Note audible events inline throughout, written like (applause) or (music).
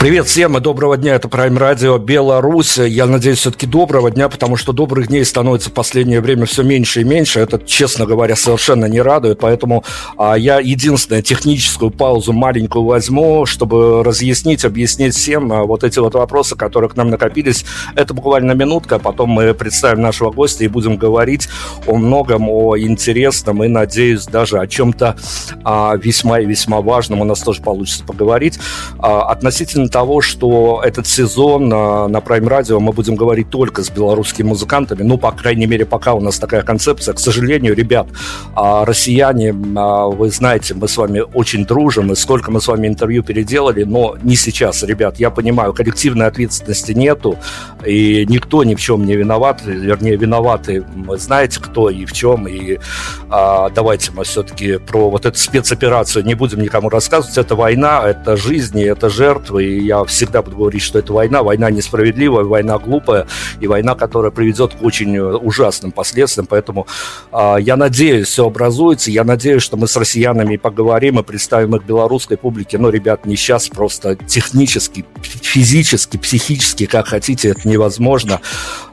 Привет всем и доброго дня. Это Prime Radio Беларусь. Я надеюсь, все-таки доброго дня, потому что добрых дней становится в последнее время все меньше и меньше. Это, честно говоря, совершенно не радует. Поэтому а, я единственную техническую паузу маленькую возьму, чтобы разъяснить, объяснить всем а, вот эти вот вопросы, которые к нам накопились. Это буквально минутка, потом мы представим нашего гостя и будем говорить о многом, о интересном и, надеюсь, даже о чем-то а, весьма и весьма важном у нас тоже получится поговорить. А, относительно того, что этот сезон на, Prime Radio мы будем говорить только с белорусскими музыкантами, ну, по крайней мере, пока у нас такая концепция. К сожалению, ребят, а, россияне, а, вы знаете, мы с вами очень дружим, и сколько мы с вами интервью переделали, но не сейчас, ребят, я понимаю, коллективной ответственности нету, и никто ни в чем не виноват, вернее, виноваты, вы знаете, кто и в чем, и а, давайте мы все-таки про вот эту спецоперацию не будем никому рассказывать, это война, это жизни, это жертвы, и я всегда буду говорить, что это война, война несправедливая, война глупая, и война, которая приведет к очень э, ужасным последствиям. Поэтому э, я надеюсь, все образуется. Я надеюсь, что мы с россиянами поговорим и представим их белорусской публике. Но, ребят, не сейчас, просто технически, физически, психически, как хотите, это невозможно.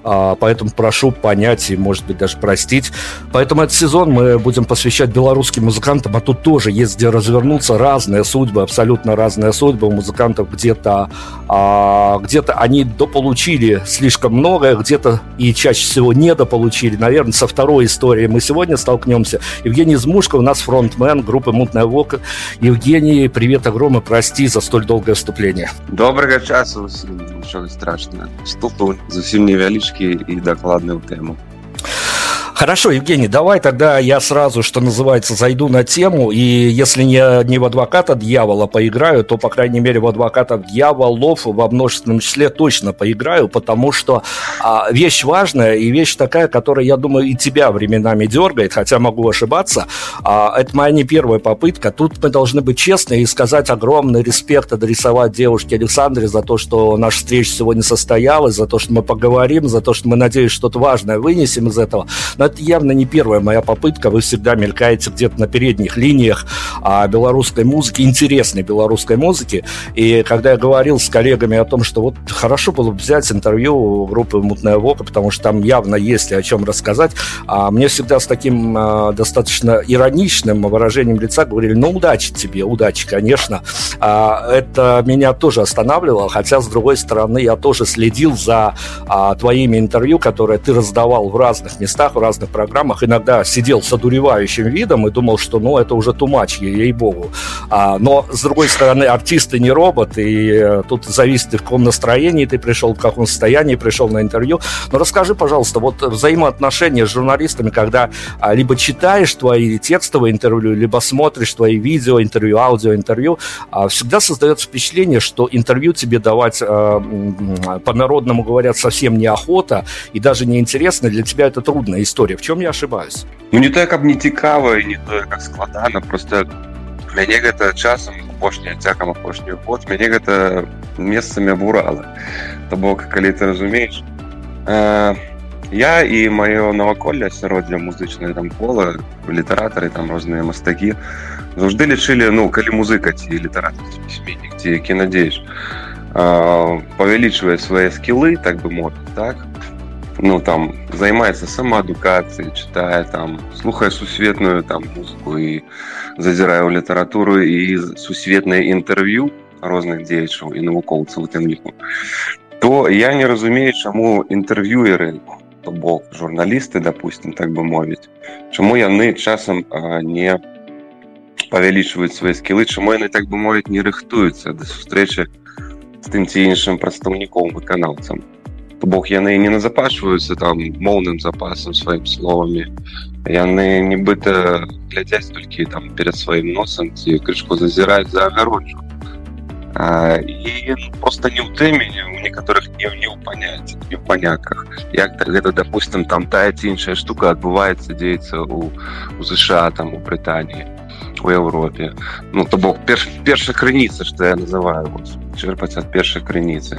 Э, поэтому прошу понять и, может быть, даже простить. Поэтому этот сезон мы будем посвящать белорусским музыкантам, а тут тоже есть где развернуться разные судьбы, абсолютно разные судьбы у музыкантов где где-то а, где-то они дополучили слишком многое, где-то и чаще всего недополучили. Наверное, со второй историей мы сегодня столкнемся. Евгений Змушко у нас фронтмен группы «Мутная Вока». Евгений, привет огромный, прости за столь долгое вступление. Доброго часу, ничего страшного. Вступ зовсім невялічкі і дакладны ў тему. Хорошо, Евгений, давай тогда я сразу, что называется, зайду на тему, и если не, не в адвоката дьявола поиграю, то, по крайней мере, в адвоката дьяволов во множественном числе точно поиграю, потому что а, вещь важная и вещь такая, которая, я думаю, и тебя временами дергает, хотя могу ошибаться. А, это моя не первая попытка. Тут мы должны быть честны и сказать огромный респект адресовать девушке Александре за то, что наша встреча сегодня состоялась, за то, что мы поговорим, за то, что мы, надеюсь, что-то важное вынесем из этого. Но это явно не первая моя попытка. Вы всегда мелькаете где-то на передних линиях а, белорусской музыки, интересной белорусской музыки. И когда я говорил с коллегами о том, что вот хорошо было бы взять интервью группы «Мутная Вока», потому что там явно есть о чем рассказать, а мне всегда с таким а, достаточно ироничным выражением лица говорили, ну, удачи тебе, удачи, конечно. А, это меня тоже останавливало, хотя, с другой стороны, я тоже следил за а, твоими интервью, которые ты раздавал в разных местах, в разных разных программах иногда сидел с одуревающим видом и думал, что ну это уже тумач, ей-богу. А, но, с другой стороны, артисты не робот, и э, тут зависит, в каком настроении ты пришел, в каком состоянии пришел на интервью. Но расскажи, пожалуйста, вот взаимоотношения с журналистами, когда а, либо читаешь твои текстовые интервью, либо смотришь твои видео, интервью, аудио, интервью, а, всегда создается впечатление, что интервью тебе давать, а, по-народному говорят, совсем неохота и даже неинтересно, для тебя это трудная история история в чем я ошибаюсь ну не тое каб не цікава не тое как складана просто мяне гэта часам апошняя цякам апошнюю год мяне гэта месцамі абурала то бок калі ты разумееш э, я і маё наваколле асяроддзя музычнае там кола літаратары там розныя мастакі заўжды лічылі ну калі музыка ці літаратор пісьменнік ці які надзееш э, павялічвае свае скілы так бы мовіць так ну там займаецца самаадукацыяй чытае там слухае сусветную там музыку і зазірае ў літаратуру і сусветнае інтэрв'ю розных дзеячаў і навукоўцаў у тым ліку то я не разумею чаму інтэрв'юеры то бок журналісты допустим так бы мовіць чаму яны часам а, не павялічваюць свае скілы чаму яны так бы мовіць не рыхтуюцца да сустрэчы з тым ці іншым прадстаўніком выканаўцам то бок яны не назапашваюцца там моўным запасам сваім словамі яны нібыта глядзяць толькі там перад сваім носам ці крышку зазіраюць за агароджу і просто не ў тэмені у некаторых не не ў паняць не ў паняках як так гэта допустим там тая ці іншая штука адбываецца дзеецца у у ЗША там у Брытаніі у Европе ну то бок перш першая крыніца что я называю вот, черпаць ад першай крыніцы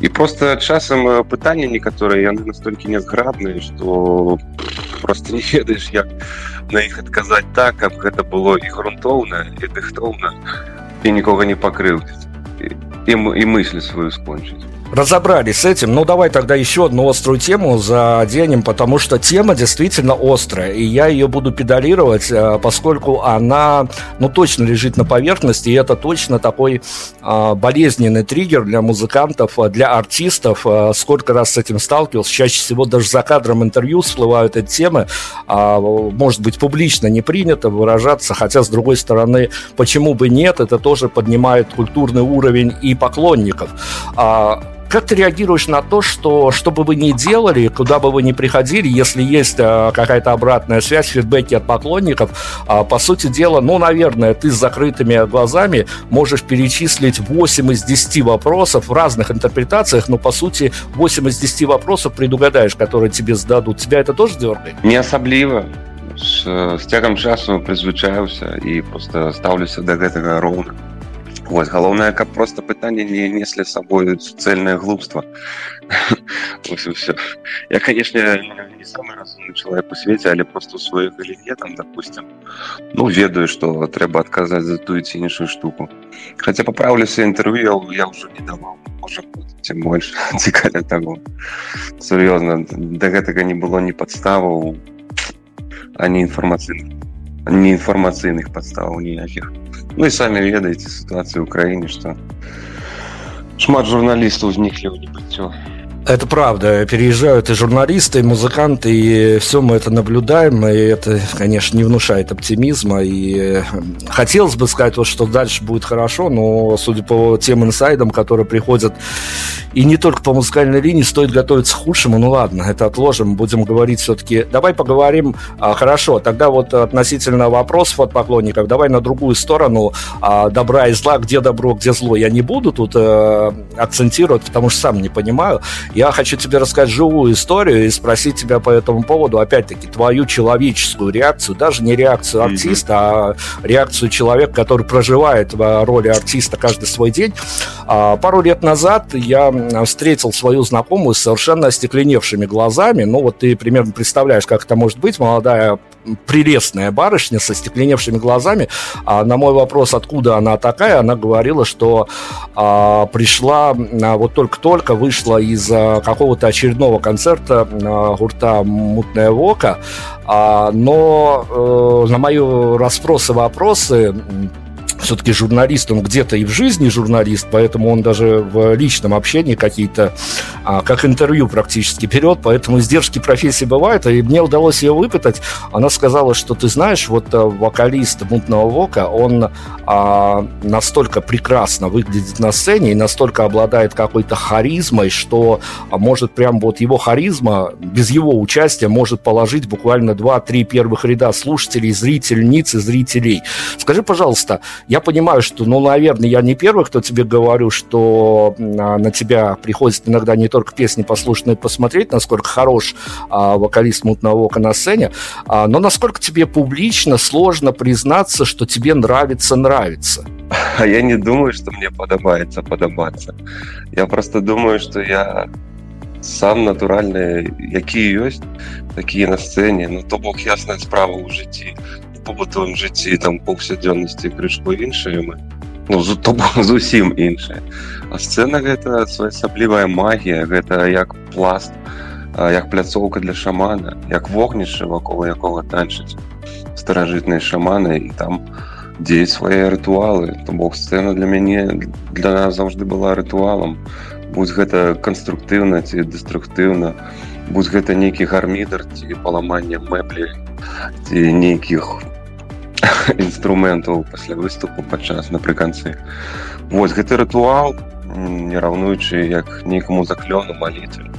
і просто часам э, пытанне некаторыя яны настолькі нязграбныя что просто не ведаеш як на іх адказаць так каб гэта было і грунтоўна і дыхтоўна і нікога не пакрыўдзіць и, и мысль свою скончить разобрались с этим. Ну, давай тогда еще одну острую тему заденем, потому что тема действительно острая, и я ее буду педалировать, э, поскольку она, ну, точно лежит на поверхности, и это точно такой а, болезненный триггер для музыкантов, э, для артистов. Э, сколько раз с этим сталкивался, чаще всего даже за кадром интервью всплывают эти темы. А, может быть, публично не принято выражаться, хотя, с другой стороны, почему бы нет, это тоже поднимает культурный уровень и поклонников. А, как ты реагируешь на то, что что бы вы ни делали, куда бы вы ни приходили, если есть э, какая-то обратная связь, фидбэки от поклонников, э, по сути дела, ну, наверное, ты с закрытыми глазами можешь перечислить 8 из 10 вопросов в разных интерпретациях, но, по сути, 8 из 10 вопросов предугадаешь, которые тебе зададут. Тебя это тоже дергает? Не особливо. С, с цягам часу прызвычаюся і просто ставлюся да гэтага роўна Вось галоўнае каб просто пытанне не неслі сабою суцэльнае глупства (laughs) все я конечно не самый разумны чалавек у свеце але просто у сваёй галіне там допустим ну ведаю что трэба адказаць за тую ці іншую штуку хотя папраўлюся інтэрв'ю я ўжо не даваў можа тем больше цікаля таго (laughs) сур'ёзна да гэтага не было ні падставаў а не інфармацыйных не інфармацыйных падставаў ніякіх ну і самі ведаеце сітуацыю ў краіне што шмат журналістаў узніклі ў небыццё Это правда. Переезжают и журналисты, и музыканты, и все мы это наблюдаем. И это, конечно, не внушает оптимизма. И э, хотелось бы сказать, вот, что дальше будет хорошо, но, судя по тем инсайдам, которые приходят, и не только по музыкальной линии, стоит готовиться к худшему. Ну ладно, это отложим. Будем говорить все-таки... Давай поговорим... А, хорошо, тогда вот относительно вопросов от поклонников, давай на другую сторону а, добра и зла. Где добро, где зло, я не буду тут а, акцентировать, потому что сам не понимаю. Я хочу тебе рассказать живую историю и спросить тебя по этому поводу, опять-таки, твою человеческую реакцию, даже не реакцию артиста, а реакцию человека, который проживает в роли артиста каждый свой день. А, пару лет назад я встретил свою знакомую с совершенно остекленевшими глазами. Ну, вот ты примерно представляешь, как это может быть. Молодая прелестная барышня со стекленевшими глазами. А на мой вопрос, откуда она такая, она говорила, что а, пришла, а, вот только-только вышла из а, какого-то очередного концерта а, гурта «Мутная вока», а, но а, на мои расспросы, вопросы все-таки журналист, он где-то и в жизни журналист, поэтому он даже в личном общении какие-то, а, как интервью практически берет, поэтому издержки профессии бывают, и мне удалось ее выпытать. Она сказала, что ты знаешь, вот э, вокалист Мутного Вока, он а, настолько прекрасно выглядит на сцене и настолько обладает какой-то харизмой, что а, может прям вот его харизма без его участия может положить буквально 2-3 первых ряда слушателей, зрительниц и зрителей. Скажи, пожалуйста, я понимаю, что, ну, наверное, я не первый, кто тебе говорю, что а, на тебя приходит иногда не только песни послушать, но и посмотреть, насколько хорош а, вокалист «Мутного ока» на сцене, а, но насколько тебе публично сложно признаться, что тебе нравится-нравится? А я не думаю, что мне подобается подобаться. Я просто думаю, что я сам натуральны, які ёсць такія на сцэне ну то бок ясная справа ў жыцці побутовым жыцці там паўсядзённасці крышку іншыя мы ну, то зусім (laughs) іншая а сцэна гэта своеасаблівая магія гэта як пласт як пляцоўка для шамана як вогнішча вакол якога танчыць старажытныя шаманы і там дзе свае рытуалы то бок сцэна для мяне для нас заўжды была рытуалам будь гэта канструктыўна ці дэструктыўна будь гэта нейкі гармідар ці паламанне мэблі ці нейкіх (laughs) інструментаў пасля выступу падчас напрыканцы вось гэты рытуал не раўнуючы як нейкаму заклёну малітве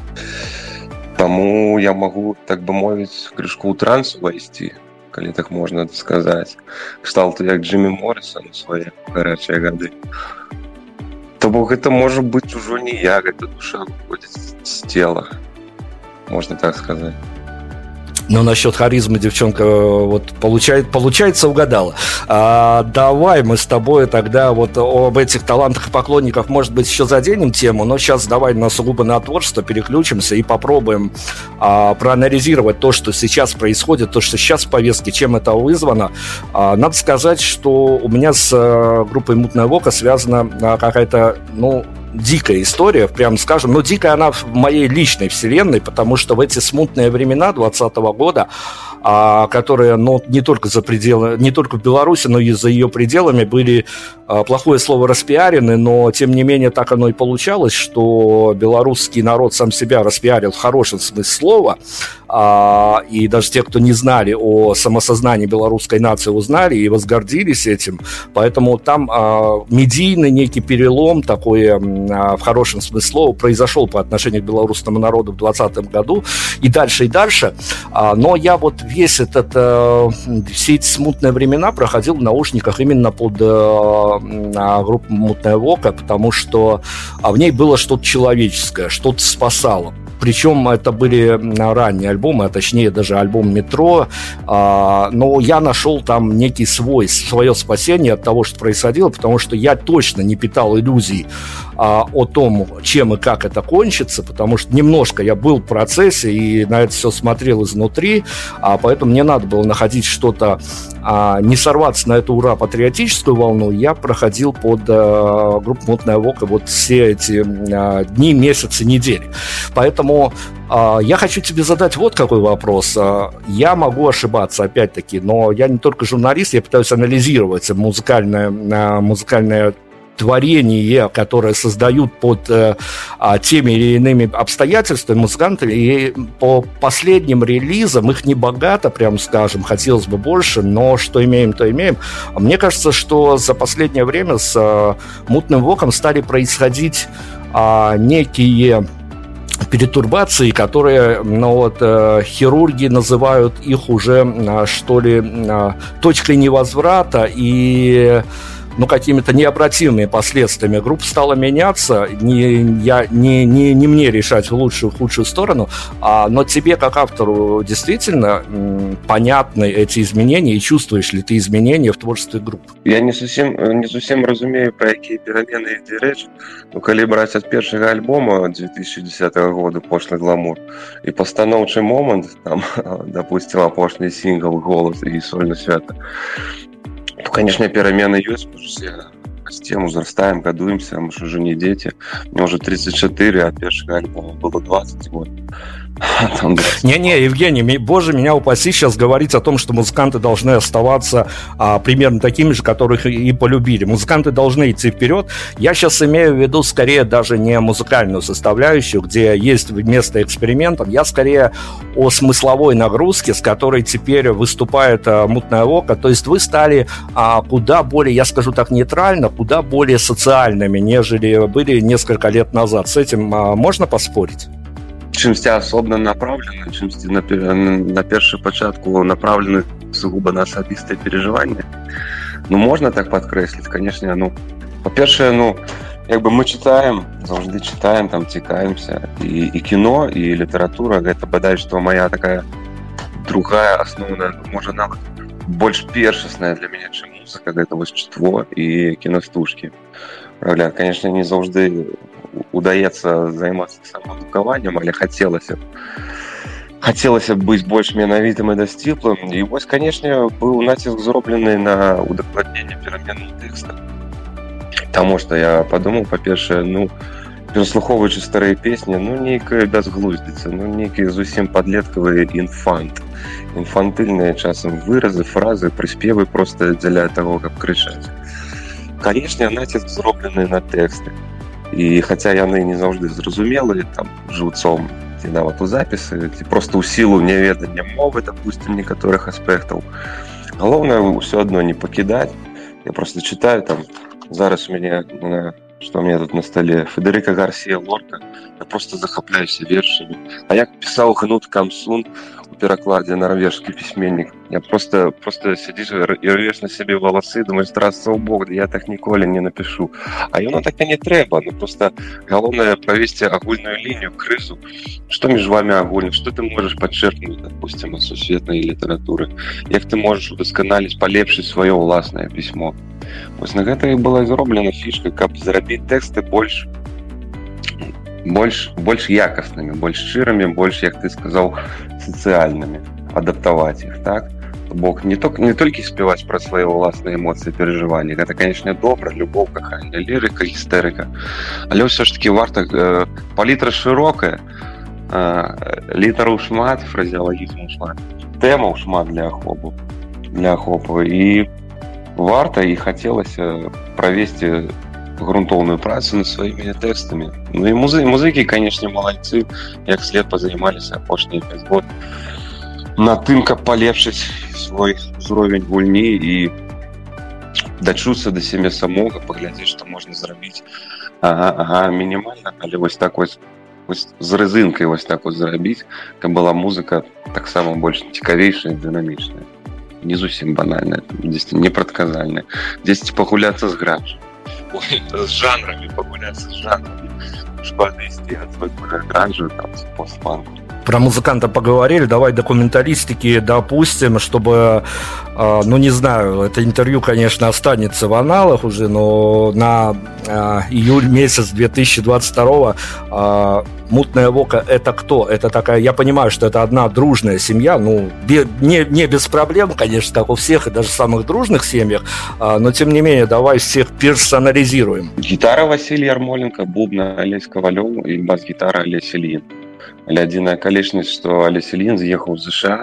Таму я магу так бы мовіць крышку ў трансу увайсці калі так можна сказаць кшталту як Джиммі Моррисон свае гарачыя гады то бок гэта можа быць ужо не я гэта душа выходзіць з цела можна так сказаць Но насчет харизмы девчонка вот получает, получается угадала. А, давай мы с тобой тогда вот об этих талантах и поклонниках, может быть, еще заденем тему, но сейчас давай на сугубо на творчество переключимся и попробуем а, проанализировать то, что сейчас происходит, то, что сейчас в повестке, чем это вызвано. А, надо сказать, что у меня с а, группой «Мутная Вока» связана а, какая-то, ну, дикая история, прям скажем. Но дикая она в моей личной вселенной, потому что в эти смутные времена 2020 года, а, которые ну, не только за пределы, не только в Беларуси, но и за ее пределами были а, плохое слово распиарены, но тем не менее так оно и получалось, что белорусский народ сам себя распиарил в хорошем смысле слова, а, и даже те, кто не знали о самосознании белорусской нации, узнали и возгордились этим. Поэтому там а, медийный некий перелом такой а, в хорошем смысле произошел по отношению к белорусскому народу в 2020 году и дальше, и дальше. А, но я вот весь этот, а, все эти смутные времена проходил в наушниках именно под а, группу «Мутная Вока», потому что а, в ней было что-то человеческое, что-то спасало. Причем это были ранние альбомы, а точнее даже альбом «Метро». А, но я нашел там некий свой, свое спасение от того, что происходило, потому что я точно не питал иллюзий а, о том, чем и как это кончится, потому что немножко я был в процессе и на это все смотрел изнутри, а поэтому мне надо было находить что-то, а, не сорваться на эту ура патриотическую волну. Я проходил под а, группу «Мутная Вока» вот все эти а, дни, месяцы, недели. Поэтому а, я хочу тебе задать вот какой вопрос. А, я могу ошибаться, опять-таки, но я не только журналист, я пытаюсь анализировать музыкальное, а, музыкальное творение, которое создают под э, а, теми или иными обстоятельствами музыканты. И по последним релизам их не богато, прям скажем, хотелось бы больше, но что имеем, то имеем. Мне кажется, что за последнее время с э, мутным воком стали происходить э, некие перетурбации, которые, ну вот, э, хирурги называют их уже, э, что ли, э, точкой невозврата и ну, какими-то необратимыми последствиями. Группа стала меняться, не, я, не, не, не мне решать в лучшую, худшую сторону, а, но тебе, как автору, действительно м, понятны эти изменения, и чувствуешь ли ты изменения в творчестве группы? Я не совсем, не совсем разумею, про какие перемены йде речь. Ну, коли брать от первого альбома 2010 года «Пошлый гламур» и постановочный момент, там, (laughs) допустим, апошний сингл «Голос» и «Сольно свято», то, конечно, перемены есть, потому что все растем, узрастаем, гадуемся, мы же уже не дети. Мне уже 34, а первого альбома было 20 год. Не-не, Евгений, боже, меня упаси сейчас говорить о том, что музыканты должны оставаться а, примерно такими же, которых и полюбили. Музыканты должны идти вперед. Я сейчас имею в виду скорее даже не музыкальную составляющую, где есть место экспериментов. Я скорее о смысловой нагрузке, с которой теперь выступает а, мутное око. То есть вы стали а, куда более, я скажу так нейтрально, куда более социальными, нежели были несколько лет назад. С этим а, можно поспорить? чымсьці асобна направлены чымсьці на, на першы пачатку направлены сугубо на асабістае переживанне ну можно так подкрэсліць конечно ну по-першае ну як бы мы читаем заўжды читаем там цікаемся і, і кіно і літаратура гэта бадай што моя такая другая асноўная можа нават больш першасная для мяне чым музыка гэта вось чытво і кінастужкі правля конечно не заўжды удаецца займацца самаадукаваннем але хацелася б хацелася б быць больш менавітым і дасціплым і вось канешне быў націск зроблены на удакладненне перамену тэкста Таму што я падумаў па-першае ну пераслухоўваючы старыя песні ну нейкая бязглуздзіца ну нейкія зусім падлеткавыя інфант інфантыльныя часам выразы фразы прыспевы просто дзеля таго каб крычаць канешне націск зроблены на тэксты і хаця яны не заўжды зразумелыя там жыўцом ці нават у запісы ці просто ў сілу няведання мовы допустим некаторых аспектаў галоўнае ўсё адно не пакідаць я просто читаю там зараз у мяне что мне тут на столе Федерика Гарсия Лорка я просто захапляюся вершамі А як пісаў гнут камсун у перакладзе нарвежскі пісьменнік я просто просто сядзіш і рвеш на сябе валасы думаешь страцца ў бок я так ніколі не напишу а яно так і не трэба ну просто галоўнае правесці агульную лінію крызу что між вами агульна что ты можешь подчеркнуть допустим сусветнай літаратуры як ты можешь удасканаліць палепшыць сваё ўласнае пісьмо вось на гэта і была зроблена фішка каб зрабіць тэксты больш больш больш якаснымі больш шчырамі больш як ты сказаў сацыяльнымі адаптаваць іх так бок не только не толькі спяваць пра свае ўласныя эмоцыі перажывання гэта канешне добра любоў кахання лірыка гістэрыка але ўсё ж таки варта э, палітра шырокая э, літару шмат фразеалагізму шмат тэмаў шмат для ахопу для ахопу і варта і хацелася правесці грунтоўную працу над сваімі тэкстамі Ну і музы музыкі канешне малайцы як след пазаймаліся апошнія 5 год на тым каб палепшыць свой узровень гульні і дачуцца да сябе самога паглядзець што можна зрабіць ага, ага, мінімальна але вось так вось вось з рэзынкай вось так вот зрабіць каб была музыка таксама больш цікавейшая дынамічная не зусім банальная дзесьці непрадказальная дзесьці пагуляцца з грач (laughs) з жанрамі пагуляцца з жанрамі шпальна ісці ад гранжу там постпанку про музыканта поговорили, давай документалистики допустим, чтобы, э, ну не знаю, это интервью, конечно, останется в аналах уже, но на э, июль месяц 2022 э, Мутная Вока это кто? Это такая, я понимаю, что это одна дружная семья, ну, не, не без проблем, конечно, как у всех, и даже самых дружных семьях, но тем не менее, давай всех персонализируем. Гитара Василий Ярмоленко, бубна Олесь Ковалев и бас-гитара Олесь Ильин. Але адзіная акалічнасць што алеселін з'ехаў з ЗША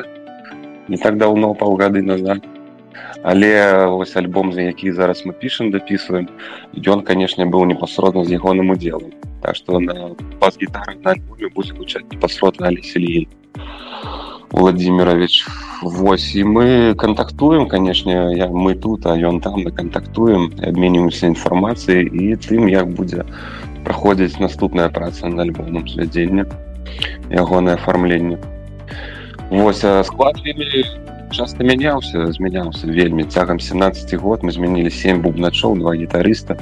не так даўно паўгады назад але вось альбом за які зараз мы пішам дапісваем ён канешне быў непасродна з ягоным удзелам так што на бас-гітары на альбоме будзе гучаць непасродна алеселін владимирович Вось і мы кантактуем канешне я мы тут а ён там мы кантактуем абменімся інфармацыяй і тым як будзе праходзіць наступная праца на альбомам звядзення ягонае афармленне Вось склад вельмі часто мяняўся змяняўся вельмі цягам 17 год мы змянілі 7 бубначоў два гітарыста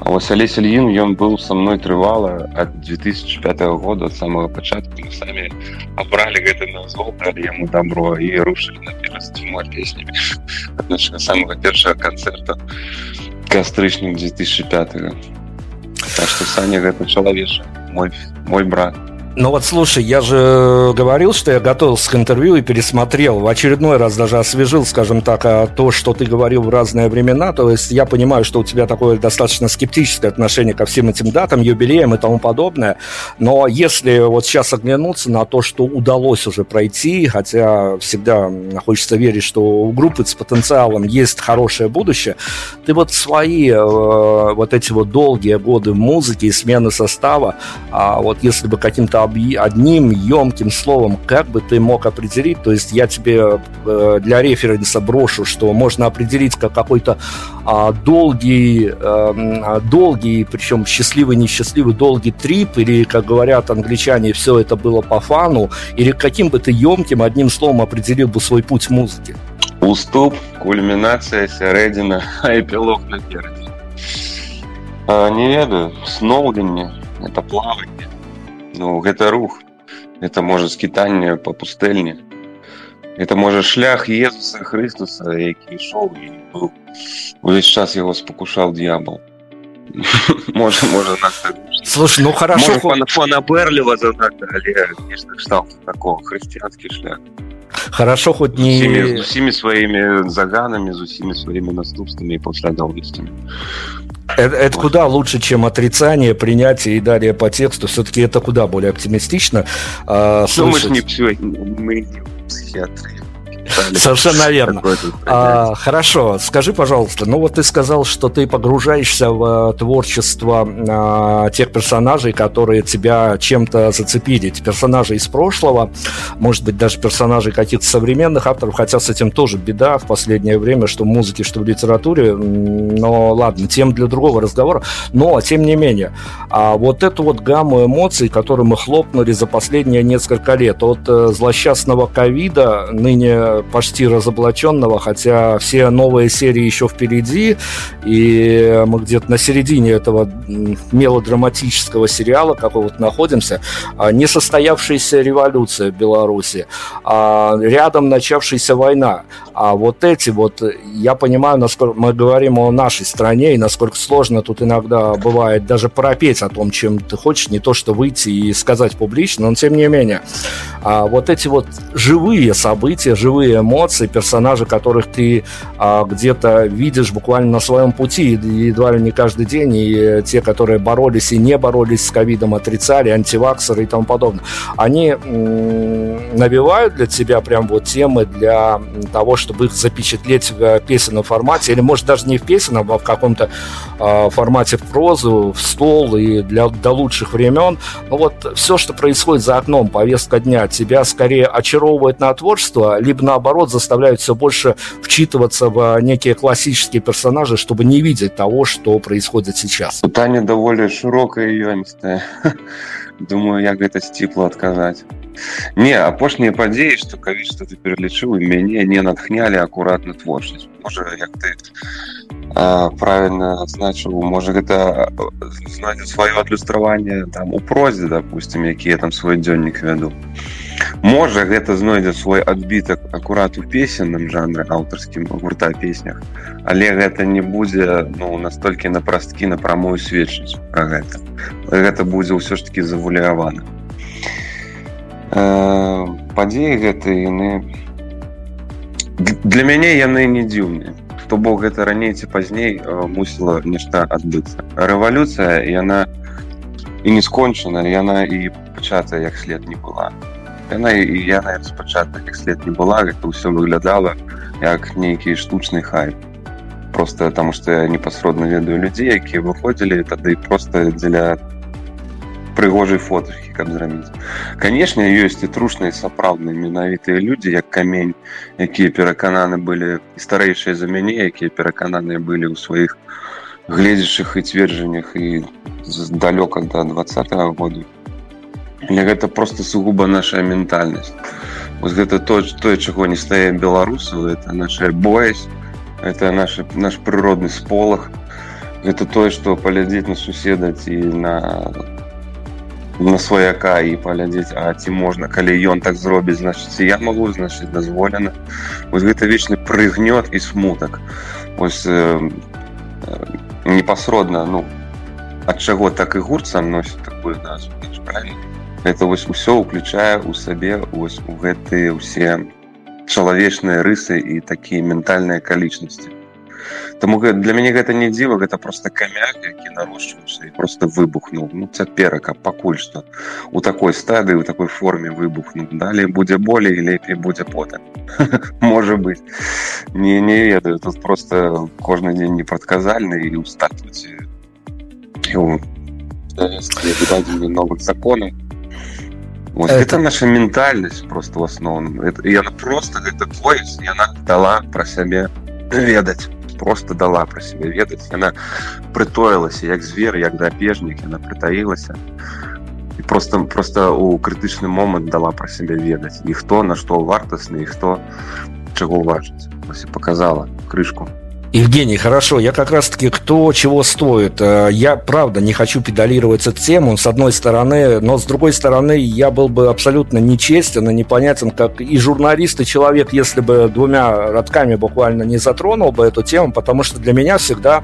А вось алесь Ільін ён быў са мной трывала ад 2005 года ад самого пачатку мы самі абралі гэты назвол далі яму добро і рушылі наперад песнямі самого першага канцэрта кастрычнік 2005 так что саня гэта чалавеч мой мой брат Ну вот слушай, я же говорил, что я готовился к интервью и пересмотрел. В очередной раз даже освежил, скажем так, а то, что ты говорил в разные времена. То есть я понимаю, что у тебя такое достаточно скептическое отношение ко всем этим датам, юбилеям и тому подобное. Но если вот сейчас оглянуться на то, что удалось уже пройти, хотя всегда хочется верить, что у группы с потенциалом есть хорошее будущее, ты вот свои э, вот эти вот долгие годы в музыке и смены состава, а вот если бы каким-то одним емким словом, как бы ты мог определить, то есть я тебе э, для референса брошу, что можно определить как какой-то а, долгий, а, долгий, причем счастливый, несчастливый, долгий трип, или, как говорят англичане, все это было по фану, или каким бы ты емким одним словом определил бы свой путь в музыке? Уступ, кульминация, сярэдзіна, а (laughs) эпилог наперадзе. А, не ведаю, сноўдзенне, это плаванне. Ну гэта рух это можа скітанне по пустэльне это можа шлях Езуса Хрыстуса які ішоў і быў увесь час яго спакушаў дьявол (laughs) можа можа слушай ну хорошо фанабэрліва занадта але штал такого хрысціянскі шлях Хорошо хоть не... З усімі сваімі заганамі, з усімі сваімі наступствамі і паслядоўнасцямі. Это, это куда лучше, чем отрицание, принятие и далее по тексту. Все-таки это куда более оптимистично. А, ну, мы же не все, мы не психиатры. Совершенно верно. А, хорошо, скажи, пожалуйста, ну вот ты сказал, что ты погружаешься в творчество а, тех персонажей, которые тебя чем-то зацепили. Персонажи из прошлого, может быть, даже персонажи каких-то современных авторов, хотя с этим тоже беда в последнее время, что в музыке, что в литературе. Но ладно, тем для другого разговора. Но, тем не менее, а вот эту вот гамму эмоций, которую мы хлопнули за последние несколько лет, от э, злосчастного ковида, ныне почти разоблаченного, хотя все новые серии еще впереди, и мы где-то на середине этого мелодраматического сериала какого-то находимся, а, несостоявшаяся революция в Беларуси, а рядом начавшаяся война. А вот эти вот, я понимаю, насколько мы говорим о нашей стране, и насколько сложно тут иногда бывает даже пропеть о том, чем ты хочешь, не то что выйти и сказать публично, но тем не менее. А вот эти вот живые события, живые эмоции, персонажи, которых ты а, где-то видишь буквально на своем пути, едва ли не каждый день, и те, которые боролись и не боролись с ковидом, отрицали, антиваксеры и тому подобное, они набивают для тебя прям вот темы для того, чтобы их запечатлеть в песенном формате, или может даже не в песенном, а в каком-то э, формате в прозу, в стол и для до лучших времен. Ну вот все, что происходит за окном, повестка дня, тебя скорее очаровывает на творчество, либо наоборот заставляют все больше вчитываться в некие классические персонажи, чтобы не видеть того, что происходит сейчас. Таня довольно широкая и ёмістая. (laughs) Думаю, як гэта сціпло адказаць. Не, апошнія падзеі, што кавід што ты пералічыў, мяне не натхнялі акуратна творчасць. Можа, як ты а, правильно адзначыў, можа гэта знайдзе сваё адлюстраванне там у прозе, допустим, які я там свой дзённік вяду. Можа гэта знойдзе свой адбітак акурат у песенным жанры аўтарскім гурта песнях але гэта не будзе ну настолькі на прасткі на прамую сведчыць пра гэта. Гэта будзе ўсё ж таки завулявана э, падзеі гэты яны для мяне яны не дзіўныя. То бок гэта раней ці пазней э, мусіла нешта адбыцца. Рэвалюцыя яна і не скончана яна і пачатая як след не была яна і я нават спачатку як след не была гэта ўсё выглядала як нейкі штучны хайп просто таму што я непасродна ведаю людзей якія выходзілі тады просто дзеля прыгожай фотахі каб зрабіць канешне ёсць і трушныя сапраўдныя менавітыя людзі як камень якія перакананы былі і старэйшыя за мяне якія перакананыя былі ў сваіх гледзячых і цверджаннях і далёка да двадцатого году гэта просто сугуба наша ментальнасць вот гэта то тое чаго не стае беларусу это наша боязь это наш наш прыродны сполах это тое что палядзець на суседа ці на на сваяка і паглядзець А ці можна калі ён так зробіць значыць я могу значыць дазволена вось гэта вечны прыгнёт і смутак ось э, непасродна ну ад чаго так і гурт сам носіць такую назву правильно это вось усё уключае у сабе вось у гэтыя ўсе чалавечныя рысы і такія ментальныя акалічнасці Таму для мяне гэта не дзіва гэта просто камяк які нарушчыўся і просто выбухнуў ну цяперака пакуль што у такой стадыі у такой форме выбухнуў далей будзе болей лепей будзе потым (laughs) можа быть не не ведаю тут просто кожны дзень непрадказальны і ў статуце новых законаў Вот, это... это наша ментальнасць просто в асноўным яна просто гэта пояс яна дала пра сябе ведаць просто дала пра сябе ведаць яна прытоілася як звер як драпежнік яна прытаілася і просто просто у крытычны момант дала пра сябе ведаць і хто на што вартасны і хто чаго важыць показала крышку Евгений, хорошо, я как раз-таки кто чего стоит. Э, я, правда, не хочу педалировать эту тему, с одной стороны, но с другой стороны, я был бы абсолютно нечестен и непонятен, как и журналист, и человек, если бы двумя родками буквально не затронул бы эту тему, потому что для меня всегда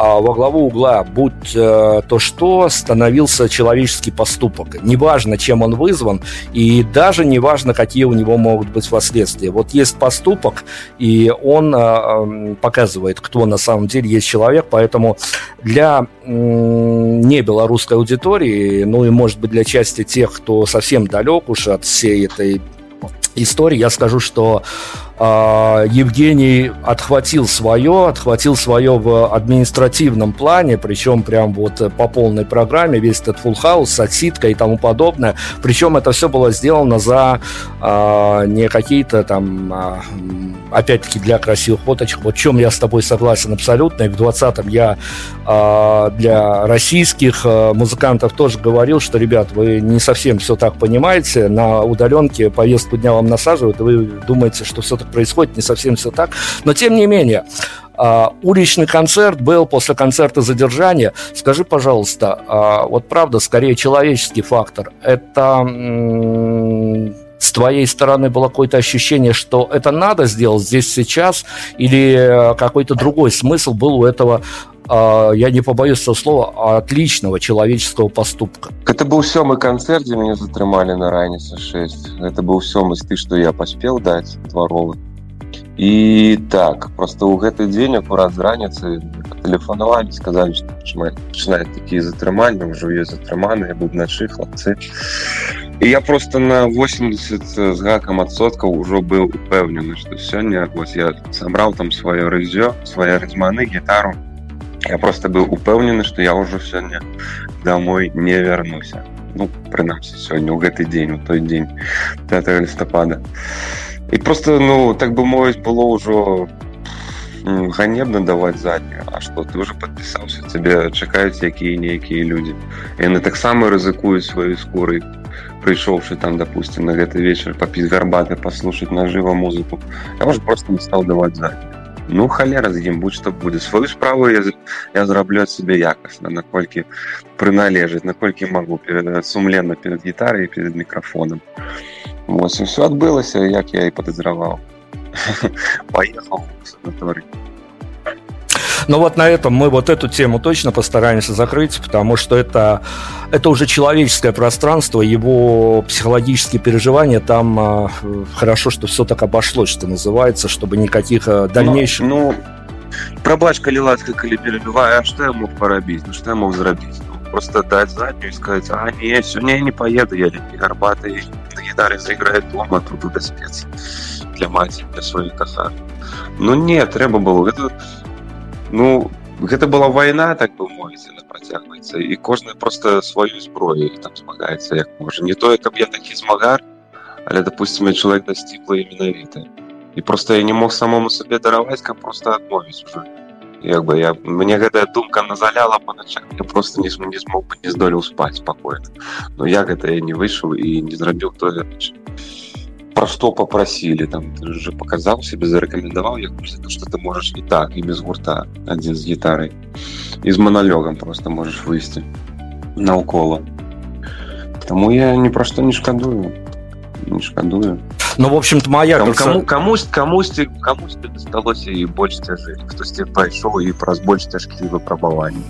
а, во главу угла, будь э, то что, становился человеческий поступок. Неважно, чем он вызван, и даже неважно, какие у него могут быть последствия. Вот есть поступок, и он э, показывает, кто на самом деле есть человек, поэтому для не белорусской аудитории, ну и, может быть, для части тех, кто совсем далек уж от всей этой истории, я скажу, что Евгений отхватил свое, отхватил свое в административном плане, причем прям вот по полной программе, весь этот full house с отсидкой и тому подобное. Причем это все было сделано за а, не какие-то там, а, опять-таки, для красивых фоточек. Вот в чем я с тобой согласен абсолютно. И в 20-м я а, для российских а, музыкантов тоже говорил, что, ребят, вы не совсем все так понимаете. На удаленке повестку дня вам насаживают, и вы думаете, что все так происходит, не совсем все так. Но, тем не менее, Uh, уличный концерт был после концерта задержания. Скажи, пожалуйста, uh, вот правда, скорее человеческий фактор. Это с твоей стороны было какое-то ощущение, что это надо сделать здесь сейчас, или э, какой-то другой смысл был у этого я не побоюсь этого слова, отличного человеческого поступка. Это был сёмы концерт, где меня затрымали на Ранице 6. Это был сёмы ты, что я поспел дать дворовы. І так просто ў гэты дзень акурат з раніцы тэлефанавалі сказалі што пачынаюць такія затрымання ўжо ёсць затрыманыя бубначы хлапцы і я просто на 80 з гакам адсоткаў ужо быў упэўнены што сёння вось я сабраў там сваё рызё свае разманы гітару я просто быў упэўнены што я ўжо сёння домой не вярнуся ну прынамсі сёння ў гэты дзень у той дзень 5 лістапада і і просто ну так бы мовіць было ўжо ганебна даваць заднюю А что ты уже подпісаўся цябе чакаюць якія нейкія людзі яны таксама рызыкуюць сваёй скурай прыйшоўшы там допустим на гэты вечар папіць гарбаты послушать нажыва музыку я уже просто не стал даваць заднюю ну халера з ім будь што будзе сваю справу я, я зраблю ад себе якасна наколькі прыналежыць наколькі могу перед сумленно перед гітарай перед мікрафоном Вось, все адбылася як я і падазраваў (laughs) поехал в санаторий но вот на этом мы вот эту тему точно постараемся закрыть, потому что это, это уже человеческое пространство, его психологические переживания, там э, хорошо, что все так обошлось, что называется, чтобы никаких э, дальнейших... Ну, ну прабач, калі ласка, калі перебиваю, а что я мог порабіць? Ну, что я мог зрабіць? Ну, просто дать заднюю и сказать, а, не, сегодня я не поеду, я не горбатый, на гитаре заиграет дома, тут до спец для матери, для своих кахан. Ну, нет, треба было. Это, ну гэта была вайна так бы мовіць она працягваецца і кожны просто сваю зброю там змагаецца як можа не тое каб я такі змагар але допустим чалавек дасціпла і менавіта і просто я не мог самому сабе дараваць каб просто адмовіць уже як бы я мне гэтая думка назаляла по начах я просто не не змог бы не здолеў спаць спокойно но я гэта я не выйшаў і не зрабіў тое про что попросили там ты же показал себе зарекомендовал я что ты можешь и так и без гурта один с гитарой и с монолегом просто можешь выйти наукола тому я ни про что не шкадую не шкадую Ну, в общем-то, моя... Кому, кому, комусь, комусь, комусь досталось и больше цяжэй. Хтосьці пайшоў і праз больш цяжкія выпрабаванні.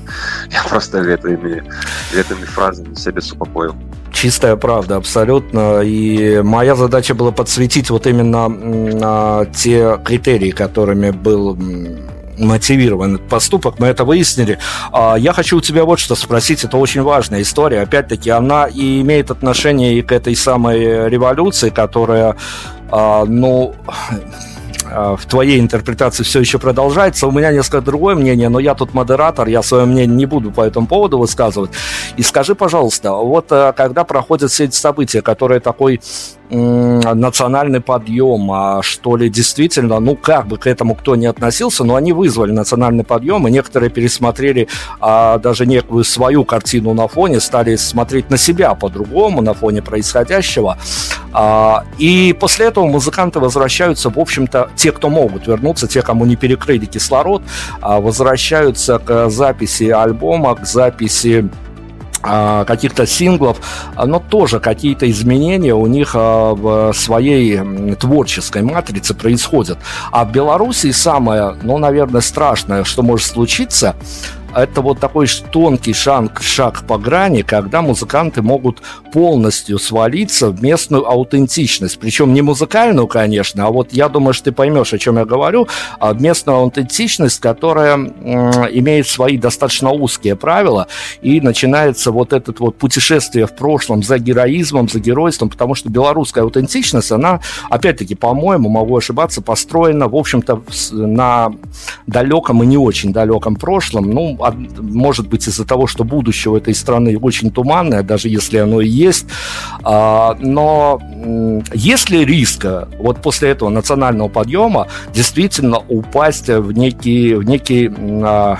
Я просто гэтымі, гэтымі фразамі сябе супакоіў. Чистая правда, абсолютно. И моя задача была подсветить вот именно на те критерии, которыми был мотивирован этот поступок, мы это выяснили. А, я хочу у тебя вот что спросить, это очень важная история. Опять-таки, она и имеет отношение и к этой самой революции, которая, а, ну, а, в твоей интерпретации все еще продолжается. У меня несколько другое мнение, но я тут модератор, я свое мнение не буду по этому поводу высказывать. И скажи, пожалуйста, вот когда проходят все эти события, которые такой национальный подъем, а что ли действительно, ну как бы к этому кто не относился, но они вызвали национальный подъем, и некоторые пересмотрели а, даже некую свою картину на фоне, стали смотреть на себя по-другому на фоне происходящего. А, и после этого музыканты возвращаются, в общем-то, те, кто могут вернуться, те, кому не перекрыли кислород, а, возвращаются к записи альбома, к записи каких-то синглов, но тоже какие-то изменения у них а, в своей творческой матрице происходят. А в Беларуси самое, ну, наверное, страшное, что может случиться, это вот такой тонкий шаг, шаг по грани, когда музыканты могут полностью свалиться в местную аутентичность. Причем не музыкальную, конечно, а вот я думаю, что ты поймешь, о чем я говорю, а местную аутентичность, которая имеет свои достаточно узкие правила, и начинается вот это вот путешествие в прошлом за героизмом, за геройством, потому что белорусская аутентичность, она, опять-таки, по-моему, могу ошибаться, построена, в общем-то, на далеком и не очень далеком прошлом. Ну, может быть, из-за того, что будущее этой страны очень туманное, даже если оно и есть. А, но есть ли риска вот после этого национального подъема действительно упасть в некий, в некий а,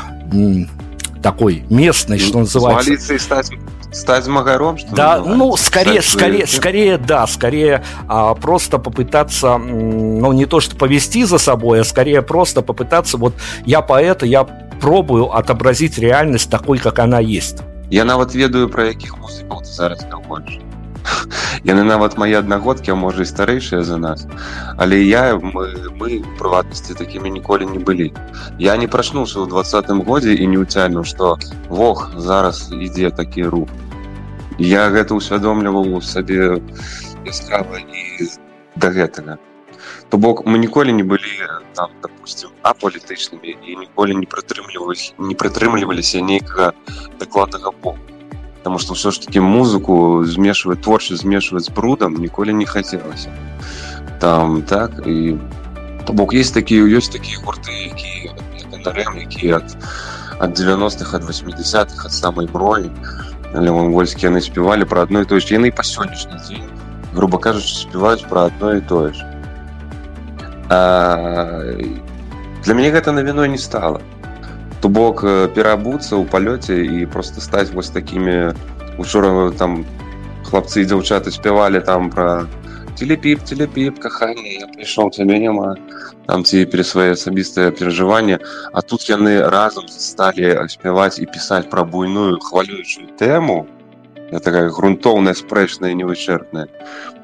такой местный, что называется... Свалиться и стать стать магаром, что Да, ну, скорее, скорее, скорее, да, скорее а, просто попытаться, ну, не то, что повести за собой, а скорее просто попытаться, вот я поэт, я пробую отобразить реальность такой, как она есть. Я нават ведаю, про якіх музыкаў ты зараз гаворыш. (laughs) яны нават мае аднагодкі а можа і старэйшыя за нас але я мы мы прыватнасці такімі ніколі не былі я не прачнуўся ў двадцатым годзе і не уцяню што вог зараз ідзе такі рух я гэта ўсвядомліваў сабе яскрава і да гэтага то бок мы ніколі не былі там допустим апалітычнымі і ніколі не прытрымліваюць не прытрымліваліся нейкага дакладнага боку потому что все ж таки музыку змешивать творчество змешивать с брудом ніколі не хотелось там так и то бок есть такие ёсць такие гурты якія НРМ якія ад ад 90-х ад 80-х ад самой броні левонгольскія яны спявалі про одно и то же яны па сённяшні дзень грубо кажучи спяваюць про одно и то же а, для мяне гэта навіной не стало то бок э, пераабуцца ў палёце і просто стаць вось такімі учора там хлапцы і дзяўчаты спявалі там пра телепіп телепіп каханне я прыйшоў цябе няма там ці перед свае асабістыя перажыванне а тут яны разам сталі спяваць і пісаць пра буйную хвалюючую тэму такая грунтоўная спрэчная невычэрпная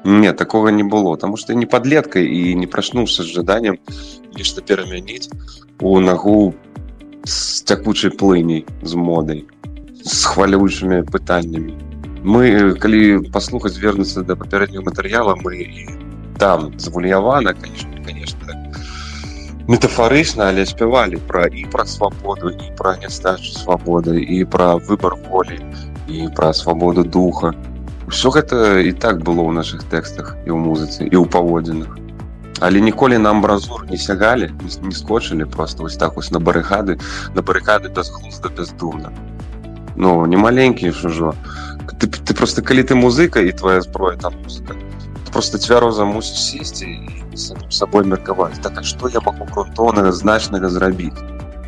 не такого не было тому что не подлеткай і не прачнуўся з жаданнем нешта перамяніць у нагу з цякучай плыняй з модай з хвалюючымі пытаннямі мы калі паслухаць вернуцца да папярэдняга матэрыяла мы і там звулявана конечно конечно метафарычна але спявалі пра і пра свабоду і пра нястачу свабоды і пра выбар волі і пра свабоду духа ўсё гэта і так было ў наших тэкстах і ў музыцы і ў паводзінах але ніколі на амбразур не сягалі не скочылі просто вось так вось на барыкады на барыкады бязглузда бездумна ну не маленькі ўжо ты, ты просто калі ты музыка і твоя зброя там музыка. Просто цвяроза мусіць сесці і самим сабой меркаваць так а што я могу грунтоўнага значнага зрабіць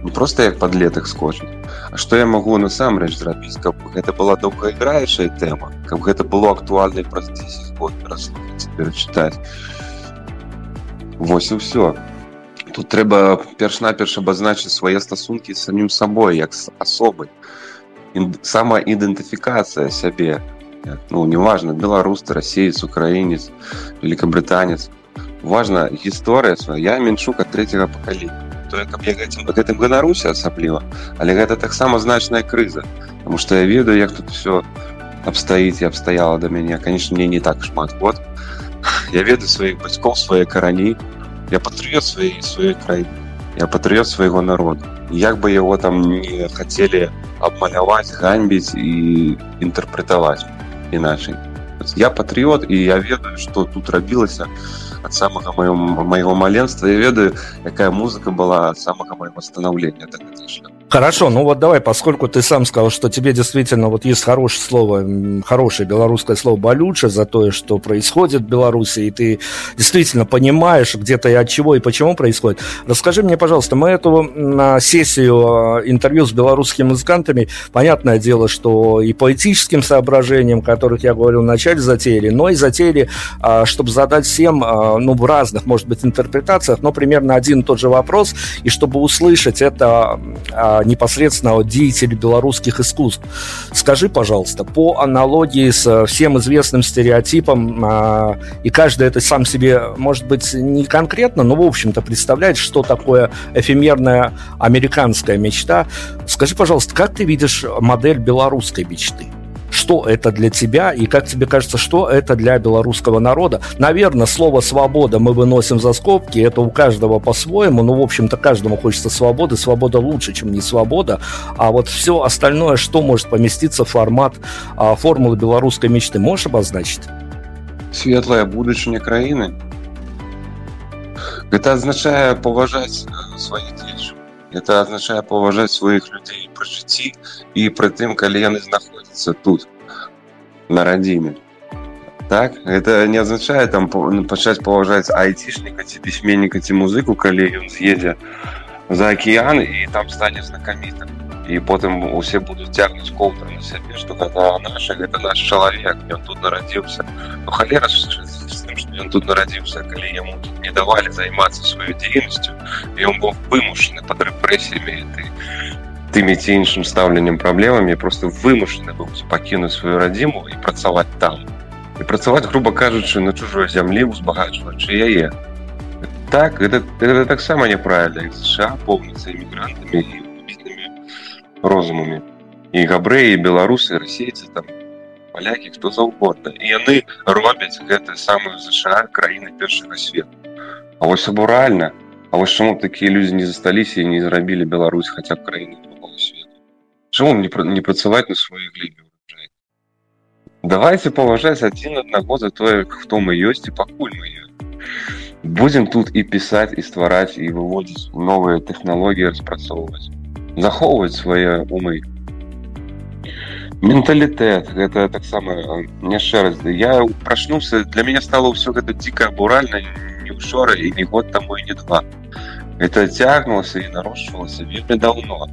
не просто як подлетак скочыць А што я магу насамрэч зрабіць каб гэта была доўгаіграючая тэма каб гэта было актуальнай праз 10 год пераслухаць перачытаць Вось і ўсё. Тут трэба перш-наперш абазначыць свае стасункі самім сабой як асобай. самаідэнтыфікацыя сябе. Ну, неважна, беларус, расеец, украінец, великабрытанец. Важна гісторыя свая, я меншук ад трэцяга пакалення. То каб я гэтым, гэтым ганаруся асабліва, але гэта таксама значная крыза, Таму што я ведаю, як тут все абстаіць і абстаяла да мяне, конечно, мне не так шмат год, я ведаю сваіх бацькоў свае карані я патрыёт сваёй сваёй краіны я патрыёт свайго народу як бы яго там не хацелі абмаляваць ганьбіць і інтэрпрэтаваць іначай я патрыот і я ведаю што тут рабілася ад самага маё майго маленства я ведаю якая музыка была ад самага майго станаўлення так шлях Хорошо, ну вот давай, поскольку ты сам сказал, что тебе действительно вот есть хорошее слово, хорошее белорусское слово «болюче» за то, что происходит в Беларуси, и ты действительно понимаешь где-то и от чего и почему происходит. Расскажи мне, пожалуйста, мы эту сессию а, интервью с белорусскими музыкантами, понятное дело, что и по этическим соображениям, которых я говорил в начале, затеяли, но и затеяли, а, чтобы задать всем, а, ну, в разных, может быть, интерпретациях, но примерно один и тот же вопрос, и чтобы услышать это а, непосредственно деятель белорусских искусств. Скажи, пожалуйста, по аналогии с всем известным стереотипом, а, и каждый это сам себе, может быть, не конкретно, но, в общем-то, представляет, что такое эфемерная американская мечта. Скажи, пожалуйста, как ты видишь модель белорусской мечты? что это для тебя и как тебе кажется, что это для белорусского народа. Наверное, слово «свобода» мы выносим за скобки, это у каждого по-своему, но, в общем-то, каждому хочется свободы, свобода лучше, чем не свобода, а вот все остальное, что может поместиться в формат а, формулы белорусской мечты, можешь обозначить? Светлая будущее краины. Это означает поважать э, своих дзеячаў это означает поважать своих людей пры жыцці і пры тым калі яны знаходзяцца тут на радзіме так это не означает там пачаць паважаць айцішніка ці пісьменніка ці музыку калі ён з'едзе за акіян і там стане знакамітым і потым усе будуць цягнуць коўдру на сябе што гэта наша гэта наш чалавек ён тут нарадзіўся ну халера ён тут нарадзіўся калі яму тут не давалі займацца сваёй дзейнасцю ён быў вымушаны под рэпрэсіямі ты тымі ці іншым стаўленнем праблемамі просто вымушаны быў пакінуць сваю радзіму і працаваць там і працаваць грубо кажучы на чужой зямлі узбагачваючы яе так гэта, гэта таксама няправільна США поўніцца эмігрантамі і убітымі розумамі і габрэі беларусы расейцы там палякі хто заўгодна і яны робяць гэта самую ЗША краіны першага свету А вось або рэальна А вось чаму такія людзі не засталіся і не зрабілі Беларусь хаця б краіны свету Чаму не, не працаваць на сваёй глебе давайте паважаць адзін аднаго за тое хто мы ёсць і пакуль мы будзем тут і пісаць і ствараць і выводзіць новыя тэхналогіі распрацоўваць захоўваць свае умы менталітэт гэта таксама яшчэ раз я прачнуўся для мяне стало ўсё гэта дзіка абуральна не учора і не год таму і не два это цягнулася і нарошчвалася вельмі даўно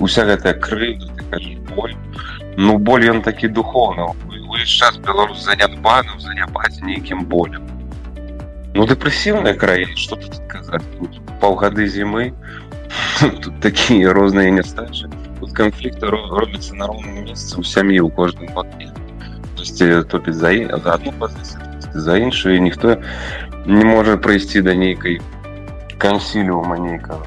уся гэтая крыўда боль ну боль ён такі духовна увесь час беларус занятбаным заняпаць нейкім болем ну дэпрэсіўная краіна что тут казаць (laughs) тут паўгады зімы тут такія розныя нястачы тут конфликты робятся на ровном месте у сям'і у кожным баке то есть топіць за, за одну позицию за іншую ніхто не можа прайсці да нейкай кансіліума нейкага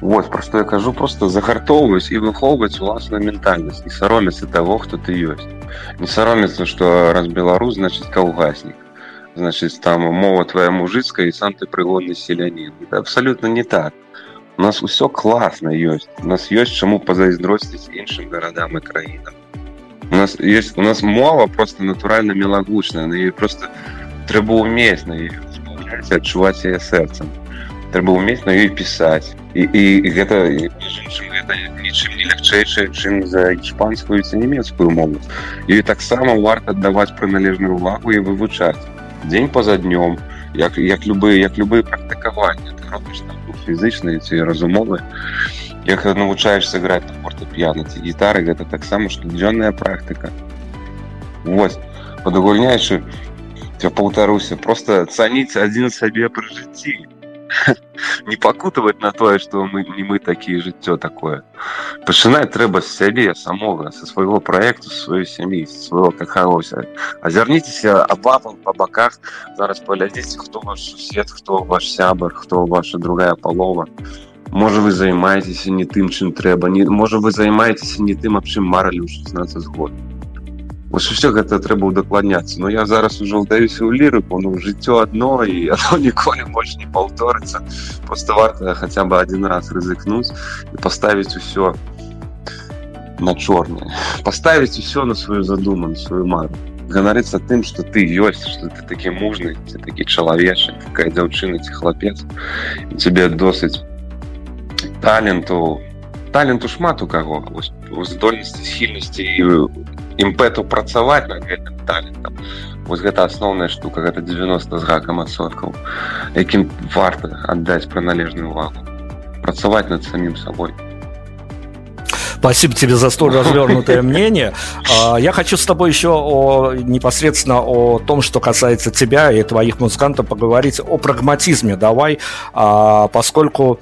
вот про што я кажу просто загартоўваюць і выхоўваць уласную ментальнасць не саромецца того хто ты ёсць не саромецца что раз беларус значит каўгаснік значит там мова твоя мужицкая і сам ты прыгодны селянін абсолютно не так у нас усё класна ёсць у нас ёсць чаму пазайздросціць іншым гарадам і краінам у нас есть у нас мова просто натуральна мелагучная на ей просто трэба умець на адчуваць яе сэрцам трэба умець на ёй пісаць і, і гэта, гэта нічым не лягчэйшае чым за іспанскую ці нямецкую мову і таксама варта аддаваць прыналежную увагу і вывучаць дзень па-за днём як як любы як любые практыкаванні ты робіш там фізычныя ці разумовы як навучаешься граць на фортепіяна ці гітары гэта таксама штодзённая практыка Вось падагульняючы паўтаруся просто цаніць адзін сабе пры жыцці (laughs) не пакутаваць на тое што мы не мы такія жыццё такое пачынаць трэба з сябе самога са свайго праекту сваёй сям'і свайго кахалося азірніцеся абапам па баках зараз паглядзіце хто ваш сусед хто ваш сябар хто ваша другая палова можа вы займаецеся не тым чым трэба не можа вы займаецеся не тым аб чым маралі ў 16 год Вось все гэта трэба ўдакладняцца но я зараз ужо ўдаюся ў лірыку ну жыццё адно і оно ніколі больш не паўторыцца просто варта хаця бы один раз рызыкнуць і паставіць усё на чорнае паставіць усё на сваю задуман сваю мару ганарыцца тым что ты ёсць что ты такі мужны ці такі чалавечы такая дзяўчына ці хлапец тебе досыць таленту таленту шмат у каго здольнасці схільнасці імпэту працаваць над гэтым талентам вось гэта асноўная штука гэта 90 з гакам адсоткаў якім варта аддаць прыналежную увагу працаваць над самим сабой Спасибо тебе за столь развернутое (laughs) мнение. А, я хочу с тобой еще о, непосредственно о том, что касается тебя и твоих музыкантов, поговорить о прагматизме. Давай, а, поскольку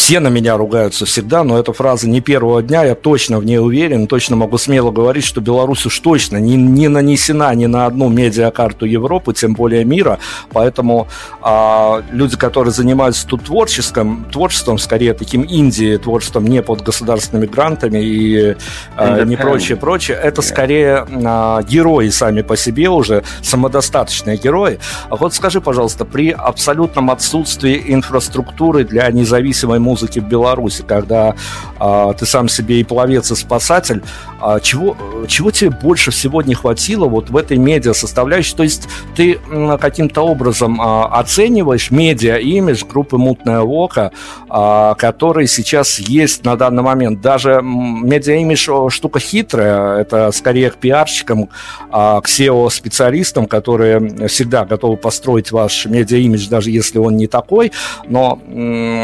все на меня ругаются всегда, но эта фраза не первого дня, я точно в ней уверен, точно могу смело говорить, что Беларусь уж точно не, не нанесена ни на одну медиакарту Европы, тем более мира, поэтому а, люди, которые занимаются тут творческим, творчеством, скорее таким инди, творчеством не под государственными грантами и а, не прочее, прочее, это скорее а, герои сами по себе уже, самодостаточные герои. А вот скажи, пожалуйста, при абсолютном отсутствии инфраструктуры для независимой музыки в Беларуси, когда а, ты сам себе и пловец, и спасатель, а, чего, чего тебе больше всего не хватило вот в этой медиа составляющей? То есть ты каким-то образом а, оцениваешь медиа-имидж группы «Мутная Вока», а, который сейчас есть на данный момент. Даже медиа-имидж штука хитрая, это скорее к пиарщикам, а, к SEO-специалистам, которые всегда готовы построить ваш медиа-имидж, даже если он не такой, но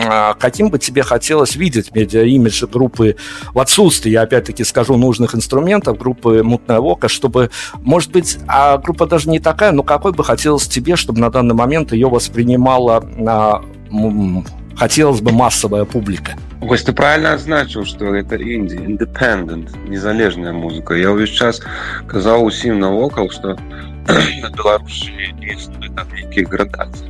а, каким бы тебе хотелось видеть медиа-имидж группы в отсутствии, я опять-таки скажу, нужных инструментов группы «Мутная Вока», чтобы, может быть, а группа даже не такая, но какой бы хотелось тебе, чтобы на данный момент ее воспринимала на хотелось бы массовая публика. Вось ты правильно адзначыў што гэта інді independent незалежная музыка я ўвесь час казаў усім навокал што (clears throat) на беларусі існуе там нейкія градацыі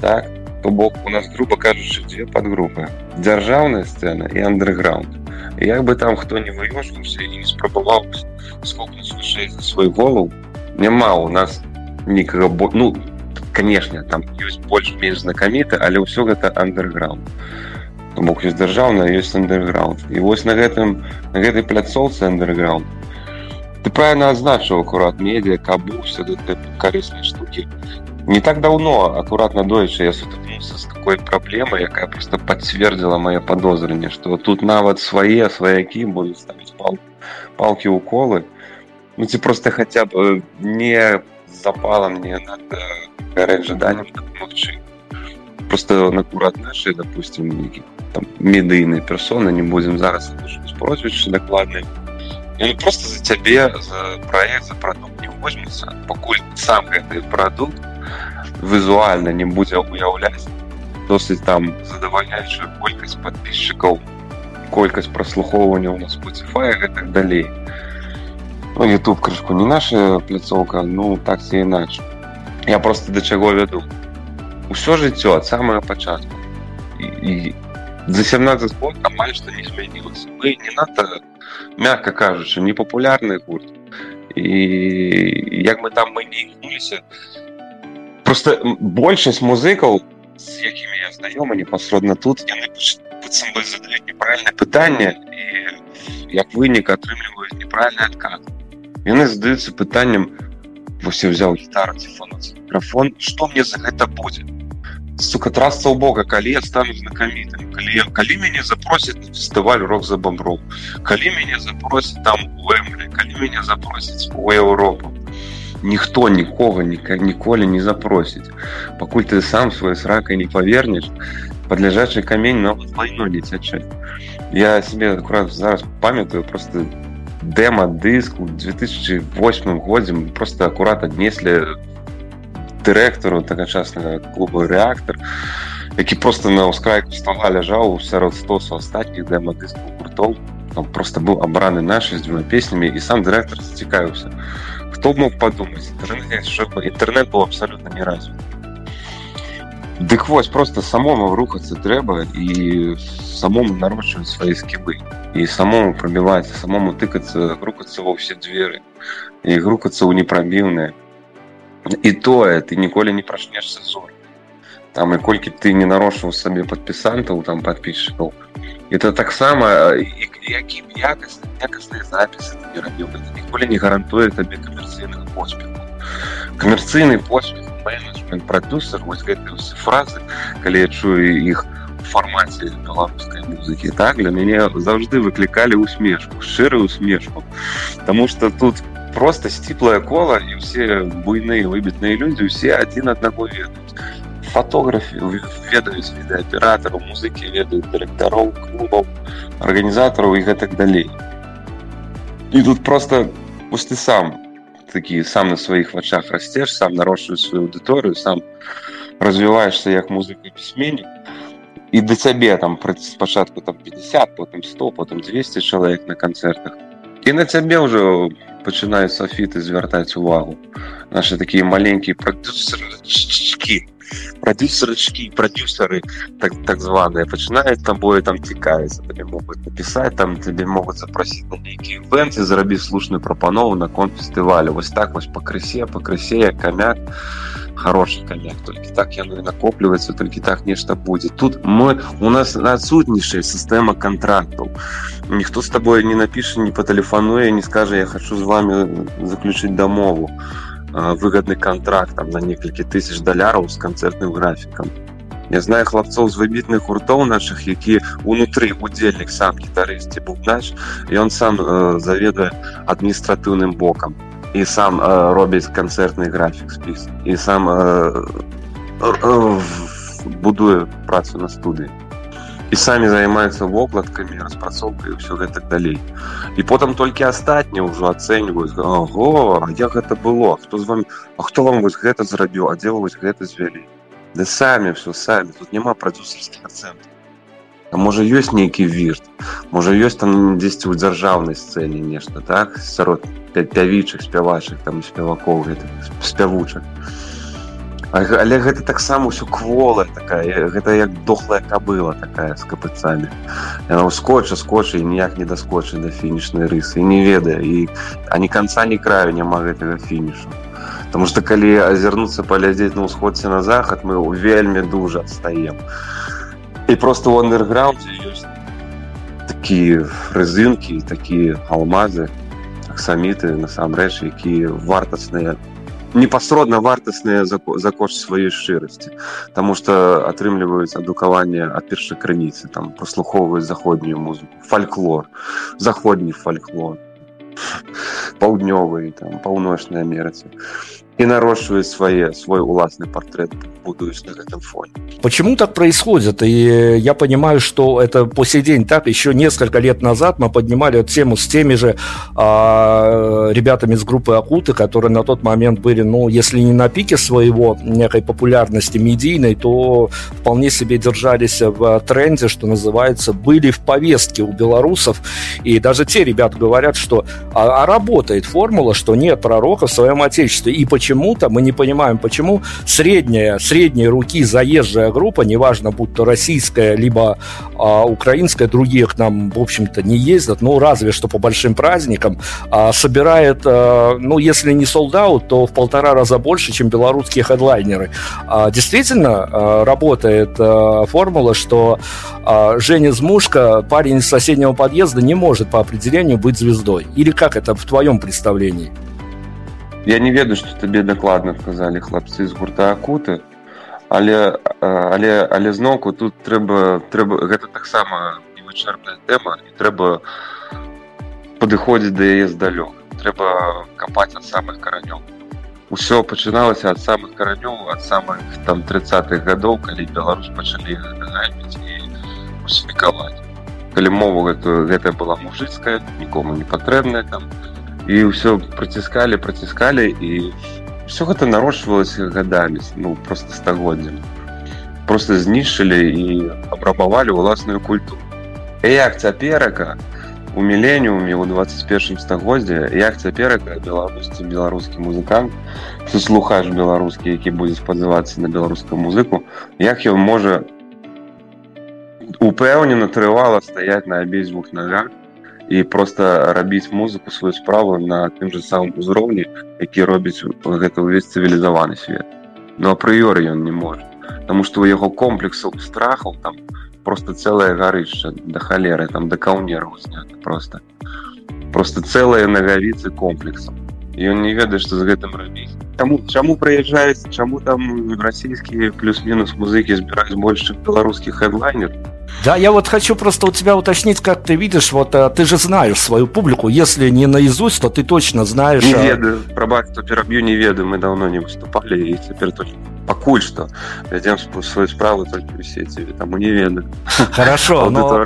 так то бок у нас грубо кажучы дзве падгрупы дзяржаўная сцэна і андерграунд як бы там хто не выёжваўся і не спрабаваў скокнуць вышэй за свой голову няма у нас нікага бо ну конечно там ёсць больш-менш знакаміты але ўсё гэта андерграунд бок ёсць дзяржаўна ёсць андерграунд і вось на гэтым на гэтай пляцоўцы андерграунд ты правильно адзначыў акурат медиа кабуся карыснай штукі не так давно акуратна дойчы я сутыкнулся с такой праблемай якая просто подцвердзіла мае падозрэнне что тут нават свае сваякі будуць ставіць пал палки уколы ну ці просто хотя бы не запала мне надо гарэць жаданнем дапамагчы просто накурат наши допустим там медыйныя персоны не будем зараз прозвішча дакладны ён просто за цябе за проект за прадукт не возьмецца пакуль сам гэты прадукт візуальна не будзе уяўляць досыць там задавальняючую колькасць подписчикаў колькасць праслухоўвання у нас Spotify гэтак далей ну, YouTube крышку не наша пляцоўка ну так ці іначе я просто да чаго вяду ўсё жыццё ад самага пачатку і, і за 17 год амаль што не змянілася мы не надта мягка кажучы непапулярны гурт і як мы там мы не іхнуліся просто большасць музыкаў з якімі я знаёмы непасрэдна тут яны бы задаюць неправільнае пытанне і як вынік атрымліваюць неправільны адказ яны задаюцца пытаннем вось я взял гітару мікрафон что мне за гэта будзе сука трасца у бога калі я стану знакамітым калі калі мяне запросят на фестываль рок за бамбров калі мяне запросят там Уэмблі, калі мяне запросяць у Еўропу ніхто нікога ніколі не запросіць пакуль ты сам свой сракай не павернеш падляжачы камень нават вайно не цячэ я себе аккурат зараз памятаю просто демо-дыск у 2008 годзе просто акурат аднеслі дырэктару тагачаснага клуба рэактор які просто на ўскрайку стола ляжаў сярод стосу астатніх демо-дыскаў гуртоў там просто быў абраны наши з дзвюма песнямі і сам дырэктар зацікавіўся хто мог падумаць інтэрнет быў абсалютна не развіт Дык вось просто самому рухацца трэба і самому нарошчваць свае скібы і самому пробіваць самому тыкацца рухацца ва ўсе дзверы і грукацца ў непрабіўнае і тое ты ніколі не прачнешся зор там і колькі ты не нарошваў сабе падпісантаў там подписчикаў это таксама якім якасць якасныя запісы не рабіў ніколі не гарантуе табе камерцыйных поспеху камерцыйны поспех менеджмент продюсер вось гэты фразы калі я чую іх фармаце беларускай музыкі так для мяне заўжды выклікалі усмешку шчырую усмешку Таму что тут просто сціплае кола і ўсе буйныя выбітныя людзі усе адзін аднаго ведаюць фотографі ведаюць відэаператару музыкі ведаюць дырэктароў клубаў арганізатараў і гэтак далей і тут просто пусты сам такі сам на сваіх вачах расцеш сам нарошчваеш сваю аўдыторыю сам развіваешься як музыка пісьменнік і да цябе там спачатку там 50 потым 100 потым 200 чалавек на канцэртах і на цябе ўжо пачынаюць софіты звяртаць увагу наши такія маленькія прадюсерчки продюсерочки продюсеры так так званые пачынаюць табою там цікавіцца тебе могуць написать там тебе могуць запросіць на нейкі івент і зарабіць слушную прапанову на конт фестывалю вось так вось пакрысе пакрысе як камяк хороший коньяк толькі так яно і накопліваецца толькі так нешта будзе тут мы у нас адсутнейшая сістэма контрактаў ніхто з табой не напіша не патэлефануе не скажа я хочу з вами заключыць дамову выгодны контракт там на некалькі тысяч даляраў з канцэртным графікам Я знаю хлапцоў з выбітных гуртоў наших які унутры удзельнік сам гітарысці бубнач ён сам э, заведае адміністратыўным бокам і сам э, робіць канцэртны графік спіс і сам э, э, будуе працу на студыі і самі займаюцца вокладкамі распрацоўкай ўсё гэта далей і потым толькі астатні ўжо ацэньваюць Ого як гэта было хто з вами А хто вам вось гэта зрабіў а дзе вось гэта звялі Ды самі все самі тут няма прадюсерскіх ацэнтаў А можа ёсць нейкі вірт можа ёсць там дзесьці ў дзяржаўнай сцэне нешта так сярод пявічых спявачых там спевакоў гэтых спявучак але гэта таксама ўсё кволая такая гэта як дохлая кабыла такая з капыцамі. Яна скотча скотча і ніяк не даскочы да фінішнай рысы не ведае і ані канца ні краю няма гэтага фінішу. Таму што калі азірнуцца паглядзець на ўсходце на захад мы вельмі дужа адстаем. І просто у андерграундзе ёсць такія фрызынкі такія алмазы аксаміты насамрэч якія вартасныя непасродна вартасныя за, за кошт сваёй шчырасці Таму што атрымліваюць адукаванне ад першай крыніцы там праслухоўваюць заходнюю музыку фальклор заходні фальклор (laughs) паўднёвы там паўночнай амерыцы и нарощивают свои, свой уластный портрет, будуясь на этом фоне. Почему так происходит? И я понимаю, что это по сей день так. Еще несколько лет назад мы поднимали эту тему с теми же а, ребятами из группы Акуты, которые на тот момент были, ну, если не на пике своего некой популярности медийной, то вполне себе держались в тренде, что называется, были в повестке у белорусов. И даже те ребята говорят, что а, а работает формула, что нет пророка в своем отечестве. И почему почему-то, мы не понимаем, почему средняя, средней руки заезжая группа, неважно, будь то российская, либо а, украинская, другие к нам, в общем-то, не ездят, ну, разве что по большим праздникам, а, собирает, а, ну, если не солдат, то в полтора раза больше, чем белорусские хедлайнеры. А, действительно а, работает а, формула, что а, Женя Змушка, парень из соседнего подъезда, не может по определению быть звездой. Или как это в твоем представлении? Я не ведаю што табе дакладна адказалі хлапцы з гурта акуты але але але зноўку тут трэба трэба гэта таксама невычарпная тэма і трэба падыходзіць да яе здалёк трэба капаць ад самых каранёў усё пачыналася ад самых каранёў ад самых там тридцатых гадоў калі беларус пачалі гаміць і усмікаваць калі мову гэтую гэта была мужыцкая нікому не патрэбная там і ўсё праціскалі праціскалі і все гэта нарошчвалася гадамі ну просто стагоддзям просто знішчылі і абрабавалі ўласную культуру як цяперака у міленіуме ў 21 стагоддзе як цяперака беларусці беларускі музыкант ты слухаеш беларускі які будзе спадзявацца на беларускую музыку як ён можа упэўнена трывала стаять на абедзвюх нагах і просто рабіць музыку сваю справу на тым же самым узроўні які робіць гэта ўвесь цывілізаваны свет но апрыёры ён не можа Таму што у яго комплексаў страхаў там просто цэлае гарышча да халеры там да каўнеру знята просто просто цэлыя нагавіцы комплексам ён не ведае што з гэтым рабіць Таму чаму прыязджаюць чаму там расійскія плюс-мінус музыкі збіраюць больш чым беларускіх хедлайнер да, я вот хочу просто у тебя уточнить, как ты видишь, вот э, ты же знаешь свою публику, если не наизусть, то ты точно знаешь... Не а ведаю, пробак, то перебью, не ведаю, мы давно не выступали, и теперь точно пакуль што вядзем сваю справу толькі ў сеці таму не ведаю хорошо но...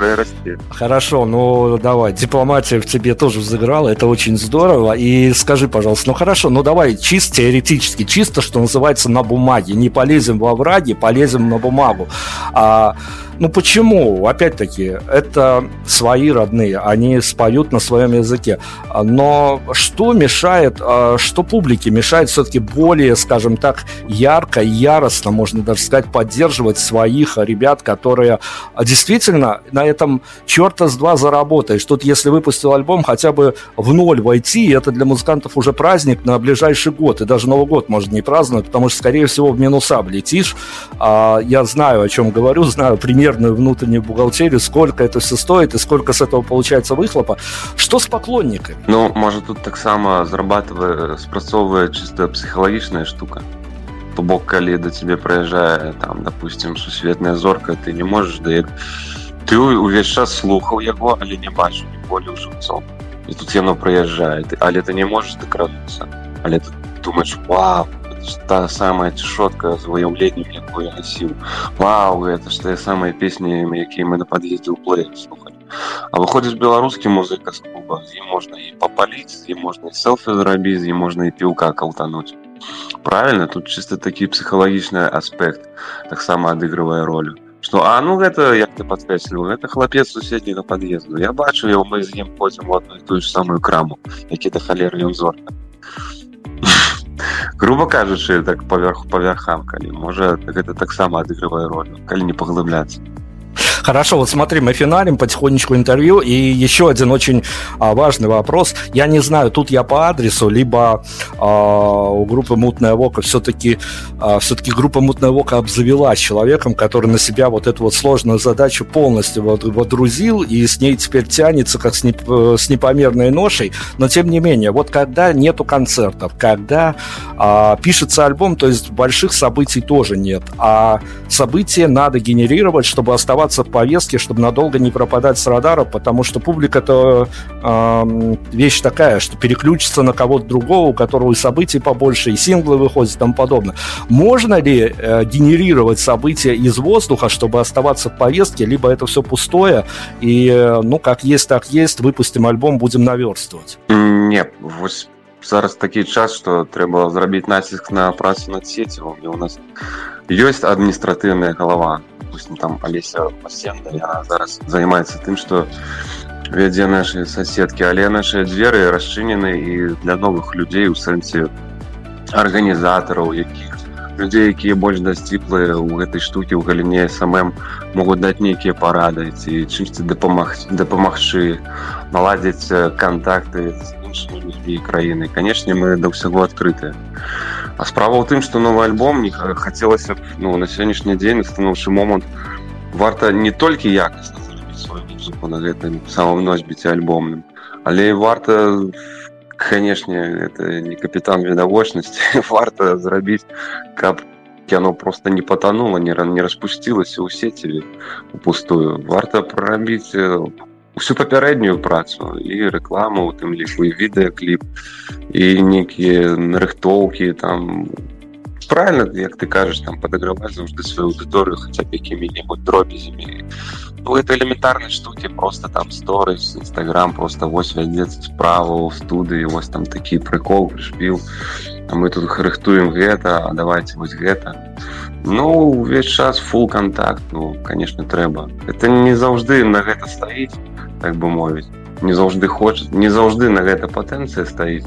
хорошо ну давай дипломатия в тебе тоже взыграла это очень здорово и скажи пожалуйста ну хорошо ну давай чисто теоретически чисто что называется на бумаге не полезем во враги полезем на бумагу а ну почему? Опять-таки, это свои родные, они споют на своем языке. Но что мешает, а, что публике мешает все-таки более, скажем так, ярко, яростно, можно даже сказать, поддерживать своих ребят, которые действительно на этом черта с два заработаешь. Тут, если выпустил альбом, хотя бы в ноль войти, это для музыкантов уже праздник на ближайший год. И даже Новый год может не праздновать, потому что, скорее всего, в минуса облетишь. А, я знаю, о чем говорю, знаю пример примерную внутреннюю бухгалтерию, сколько это все стоит и сколько с этого получается выхлопа. Что с поклонниками? Ну, может, тут так само зарабатывая, спрацовывая чисто психологичная штука То бок, калі да тебе прыязджае там допустим сусветная зорка ты не можешь да ты увесь час слухаў яго але не бачу не более жыўцом і тут яно прыязджае але ты не можешь дакрануцца але ты думаешь вау та самая цішотка з выяўленнем якую я насіў Вау это ж тыя самыя песні якія мы на пад'ездзе ў плей слухали А выходзіць беларускі музыка з клуба з ім можна і папаліць з ім можна і селфі зрабіць з ім можна і піўка калтануць правильно тут чисто такі псіхалагічны аспект таксама адыгрывае ролю что а ну гэта як ты подкрэсліваў это хлапец суседняга пад'езду я бачу его мы з ім ходзім у одну тую ж самую краму які да халеры ён зорка грубо кажучы так паверху па вярхам калі можа гэта таксама адыгрывае ролю калі не паглыбляцца Хорошо, вот смотри, мы финалим потихонечку интервью. И еще один очень а, важный вопрос. Я не знаю, тут я по адресу, либо а, у группы «Мутная Вока» все-таки а, все-таки группа «Мутная Вока» обзавелась человеком, который на себя вот эту вот сложную задачу полностью водрузил и с ней теперь тянется как с, не, с непомерной ношей. Но тем не менее, вот когда нету концертов, когда а, пишется альбом, то есть больших событий тоже нет, а события надо генерировать, чтобы оставаться повестке, чтобы надолго не пропадать с радара, потому что публика это э, вещь такая, что переключится на кого-то другого, у которого и событий побольше, и синглы выходят и тому подобное. Можно ли э, генерировать события из воздуха, чтобы оставаться в повестке, либо это все пустое, и, э, ну, как есть, так есть, выпустим альбом, будем наверстывать? Нет, вот зараз такі час што трэба зрабіць націск на працу над сецівам і у нас ёсць адміністратыўная галава допустим, там Олеся Пасенда, яна зараз займаецца тым, што вядзе нашы соседкі, але нашыя дзверы расчынены і для новых людзей у сэнсе арганізатараў, якіх людзей, якія больш дасціплыя ў гэтай штукі ў галіне самым могуць даць нейкія парады ці чымсьці дапамагчы наладзіць кантакты з іншымі людзьмі краіны. Канешне, мы да ўсяго адкрытыя. А справа ў тым што новы альбом не хацелася б ну, на сённяшні дзень станоўчы момант варта не толькі якасна зрабіць сваю музыку на гэтым самым носьбіце альбомным але варта канешне это не капітан відавочнасці (laughs) варта зрабіць каб яно просто не патанула не не распусцілася ў сеціве у пустую варта прарабіць всю папярэднюю працу і рэкламу у тым ліку і відэакліп і нейкія нарыхтоўкі там правильно як ты кажаш там падаграваць заўжды сваю аўдыторыю хаця б якімі-небудзь дробязямі ну это элементарнай штукі просто там сторыс нстаграм просто вось вядзецца справа ў студыі вось там такі прыкол прышпіў а мы тут рыхтуем гэта а давайте вось гэта ну увесь час фул контакт ну конечно трэба это не заўжды на гэта стаіць так бы мовіць не заўжды хоча не заўжды на гэта патэнцыя стаіць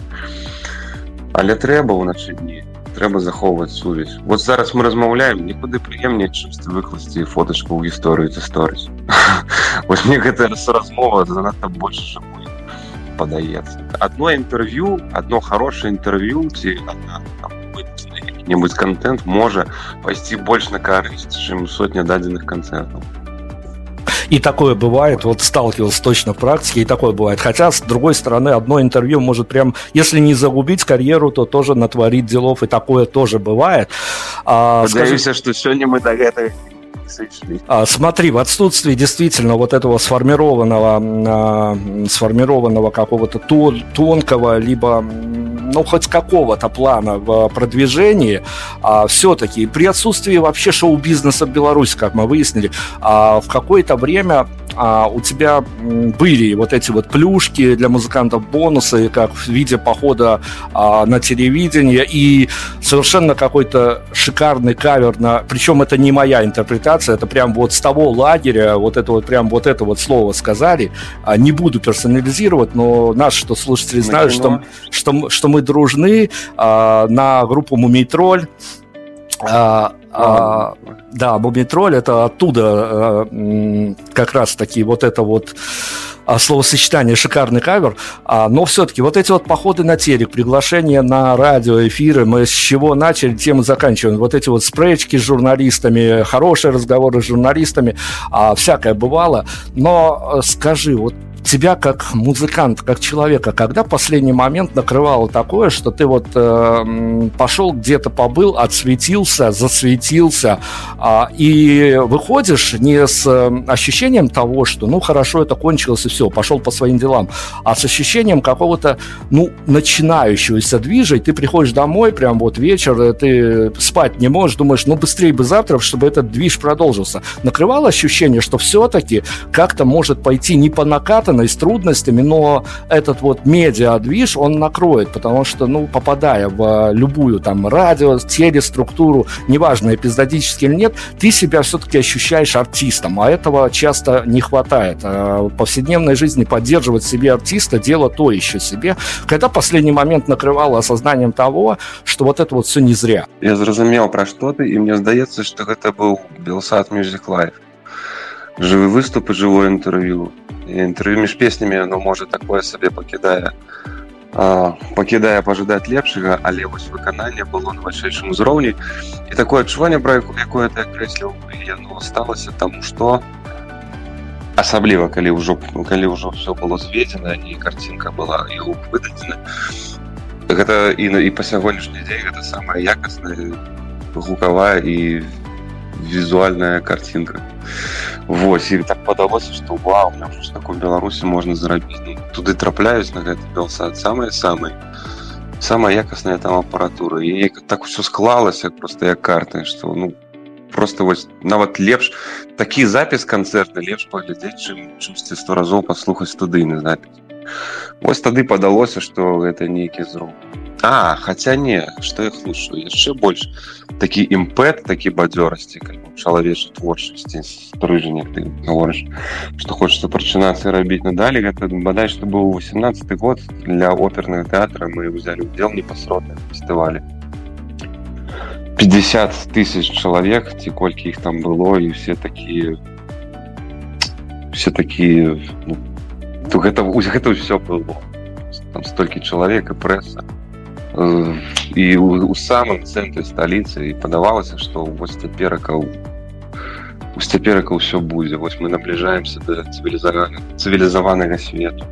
але трэба ўначы дні трэба захоўваць сувязь вот зараз мы размаўляем нікуды прыемней чымсьці выкласці фотачку ў гісторыю ці сторыць (laughs) вось мне гэта размова занадта больш жывой падаецца одно інтэрв'ю одно хорошее інтэрв'ю ці небудзь контент можа пайсці больш на карысць чым сотня дадзеных канцэртаў И такое бывает, вот сталкивался точно в практике, и такое бывает. Хотя, с другой стороны, одно интервью может прям, если не загубить карьеру, то тоже натворить делов, и такое тоже бывает. А, скажи, что сегодня мы до этого а, смотри, в отсутствии действительно вот этого сформированного, а, сформированного какого-то тонкого, либо ну, хоть какого-то плана в продвижении, а, все-таки при отсутствии вообще шоу-бизнеса в Беларуси, как мы выяснили, а, в какое-то время а, у тебя были вот эти вот плюшки для музыкантов, бонусы, как в виде похода а, на телевидение и совершенно какой-то шикарный кавер на... Причем это не моя интерпретация, это прям вот с того лагеря, вот это вот прям вот это вот слово сказали. А, не буду персонализировать, но наши что слушатели знают, что, что, что мы дружны а, на группу «Мумитроль». А, а, да, Мумитроль это оттуда а, как раз таки вот это вот а, словосочетание шикарный кавер, а, но все-таки вот эти вот походы на телек, приглашения на радио, эфиры, мы с чего начали, тем и заканчиваем. Вот эти вот спречки с журналистами, хорошие разговоры с журналистами, а, всякое бывало. Но скажи, вот тебя как музыкант, как человека, когда последний момент накрывало такое, что ты вот э, пошел где-то побыл, отсветился, засветился, э, и выходишь не с э, ощущением того, что ну хорошо, это кончилось и все, пошел по своим делам, а с ощущением какого-то ну начинающегося движа, ты приходишь домой, прям вот вечер, ты спать не можешь, думаешь, ну быстрее бы завтра, чтобы этот движ продолжился. Накрывало ощущение, что все-таки как-то может пойти не по накатанной, связанный с трудностями, но этот вот медиа-движ, он накроет, потому что, ну, попадая в любую там радио, телеструктуру, неважно, эпизодически или нет, ты себя все-таки ощущаешь артистом, а этого часто не хватает. А в повседневной жизни поддерживать себе артиста – дело то еще себе. Когда последний момент накрывало осознанием того, что вот это вот все не зря. Я зразумел, про что ты, и мне здаецца, что это был Белсад Music Live. Живы выступ і інтэрв'ю інтэрв'ю між песнямі ну можа такое сабе пакідае пакідае пажадаць лепшага але вось выкананне было на вышэйшым узроўні і такое адчуванне пра якое ты акрэсліў яно сталася таму што асабліва калі ўжо калі ўжо все было зведзена і карцінка была і выдадзена гэта і і па сягонняшні дзень гэта самая якасная гукавая і візуальная картинка Вось і так падалося што вау такой беларусі можна зарабіць ну, туды трапляюць на гэты белсад самыя самыя самая якасная там апаратура і так усё склалася просто як карты што ну просто вось нават лепш такі запіс канцэрта лепш паглядзець чым чымсьці сто разоў паслухаць студыйны запіс Вось тады падалося што гэта нейкі зруб А хаця не што я слушаю яшчэ больш такі імпэт такі бадзёрасці чалавечай творчасці стрыжання ты гаворыш што хочется прачынацца рабіць надалі гэта бадай што быў 18 год для опернага тэатра мы ўзялі удзел непасродна фестывалі 50 тысяч чалавек ці колькі іх там было і все такія все такія ну, гэта гэта ўсё было там столькі чалавек і прэса і у, у самым цэнтры сталіцы і падавалася што вось цяперака у цяперака ўсё будзе вось мы набліжаемся да цывілізаванага цывілізаванага свету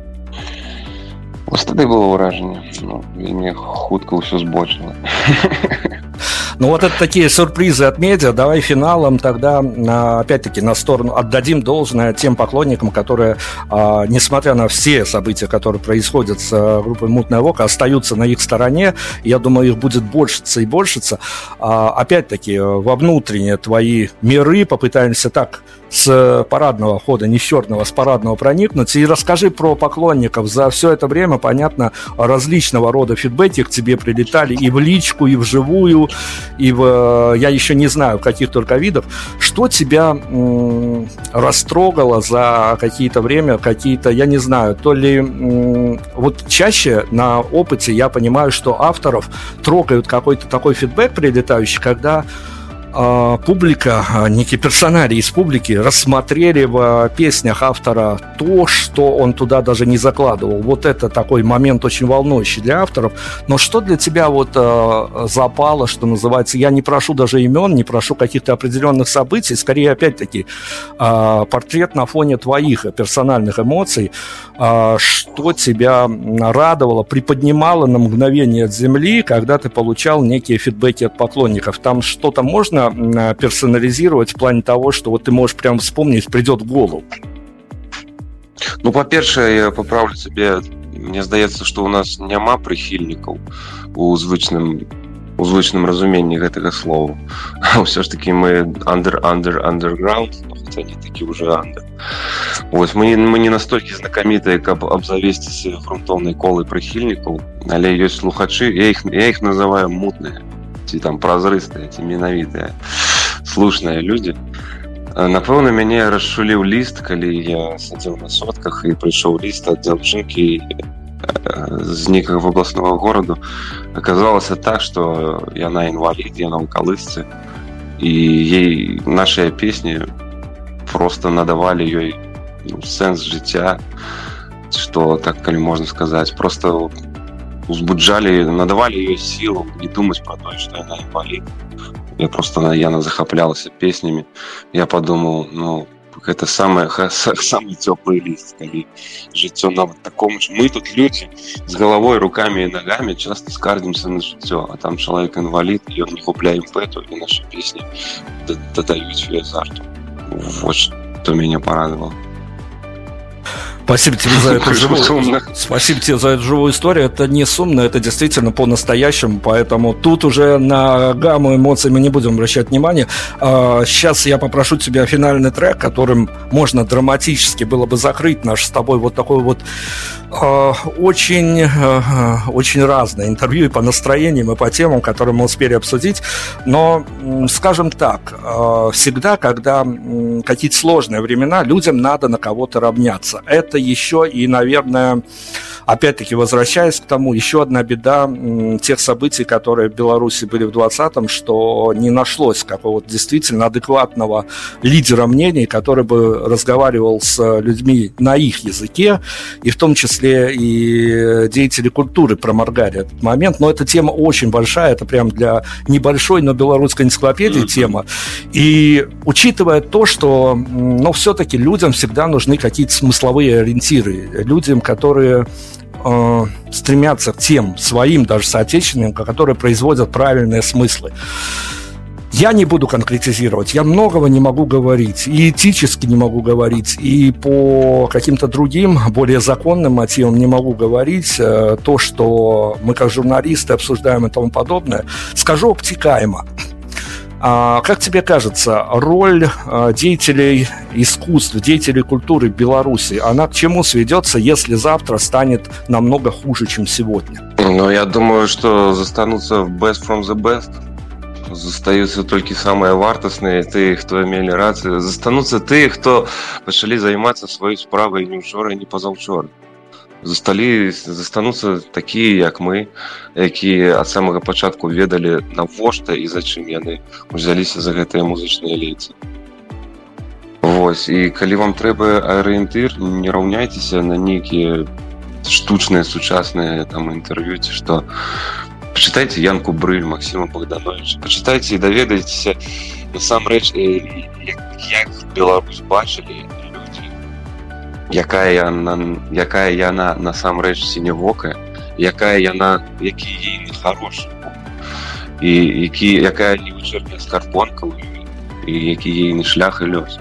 вось тады было ўражанне ну, вельмі хутка ўсё збочыла (laughs) Ну вот это такие сюрпризы от медиа. Давай финалом тогда, а, опять-таки, на сторону отдадим должное тем поклонникам, которые, а, несмотря на все события, которые происходят с а, группой «Мутная Вока», остаются на их стороне. Я думаю, их будет большиться и большиться. Опять-таки, во внутренние твои миры попытаемся так с парадного хода, не с черного, с парадного проникнуть. И расскажи про поклонников. За все это время, понятно, различного рода фидбэки к тебе прилетали и в личку, и вживую, и в, я еще не знаю, каких только видов. Что тебя растрогало за какие-то время, какие-то, я не знаю, то ли вот чаще на опыте я понимаю, что авторов трогают какой-то такой фидбэк прилетающий, когда а, публика, а, некие персонали из публики рассмотрели в песнях автора то, что он туда даже не закладывал. Вот это такой момент очень волнующий для авторов. Но что для тебя вот э, запало, что называется, я не прошу даже имен, не прошу каких-то определенных событий, скорее, опять-таки, э, портрет на фоне твоих персональных эмоций, э, что тебя радовало, приподнимало на мгновение от земли, когда ты получал некие фидбэки от поклонников. Там что-то можно можно персонализировать в плане того, что вот ты можешь прям вспомнить, придет в голову? Ну, по-першае, я поправлю цябе мне здаецца што у нас няма прыхільнікаў у звычным у звычным разуменні гэтага слова (laughs) ўсё ж таки мы under under underground не такі уже андер Вось мы мы не настолькі знакамітыя каб абзавесціся грунтоўнай колы прыхільнікаў але ёсць слухачы я іх я іх называю мутныя ці там празрыстыя ці менавітыя слушныя людзі напэўна мяне расшуліў ліст калі я садзіў на сотках і прыйшоў ліст ад дзяўчынкі з нейкага вобласного гораду аказалася так что яна інвалід яна ў калысцы і ей нашыя песні просто надавалі ёй ну, сэнс жыцця что так калі можна сказаць просто узбуджалі надавалі ёй сілу не думаць про то что яна інвалід я просто на яна захаплялася песнямі я подумал ну гэта самое самый цёплый ліст калі жыццё нават такому ж мы тут людзі з галавой руками і ногами часто скардзімся на жыццё а там чалавек інвалід ён не купляем пэту і наша песні дадаюць азарту вот что меня порадовало Спасибо тебе за эту живую... Спасибо тебе за эту живую историю. Это не сумно, это действительно по-настоящему, поэтому тут уже на гамму эмоций мы не будем обращать внимания. Сейчас а, я попрошу тебя финальный трек, которым можно драматически было бы закрыть наш с тобой вот такой вот а, очень, а, очень разное интервью и по настроениям, и по темам, которые мы успели обсудить. Но, скажем так, всегда, когда какие-то сложные времена, людям надо на кого-то равняться. Это еще и, наверное, опять-таки, возвращаясь к тому, еще одна беда тех событий, которые в Беларуси были в 20-м, что не нашлось какого-то действительно адекватного лидера мнений, который бы разговаривал с людьми на их языке, и в том числе и деятели культуры проморгали этот момент. Но эта тема очень большая, это прям для небольшой, но белорусской энциклопедии тема. И учитывая то, что ну, все-таки людям всегда нужны какие-то смысловые ориентиры, людям, которые э, стремятся к тем своим даже соотечественникам, которые производят правильные смыслы. Я не буду конкретизировать, я многого не могу говорить, и этически не могу говорить, и по каким-то другим, более законным мотивам не могу говорить. Э, то, что мы как журналисты обсуждаем и тому подобное, скажу обтекаемо. А, как тебе кажется, роль а, деятелей искусств, деятелей культуры в Беларуси, она к чему сведется, если завтра станет намного хуже, чем сегодня? Ну, я думаю, что застанутся в best from the best. Застаюцца толькі самыя вартасныя тыя, хто мелі рацыю. Застануцца тыя, хто пачалі займацца сваёй справай не ўчора, не пазаўчора засталі застануцца такія як мы якія ад самага пачатку ведалі навошта і зачым яны узяліся за гэтыя музычныя лейцы Вось і калі вам трэба арыентыр не раўняйцеся на нейкія штучныя сучасныя там інтэрв'ю ці што пачытайце янку брыль Масіма богданович пачытайце і даведайцеся насамрэч як Беларусь бачылі якая яна якая яна насамрэч сінявокая якая яна які ейны хорошы і які якая не вычэрпе скарпонкаў і які ейны шлях і лёс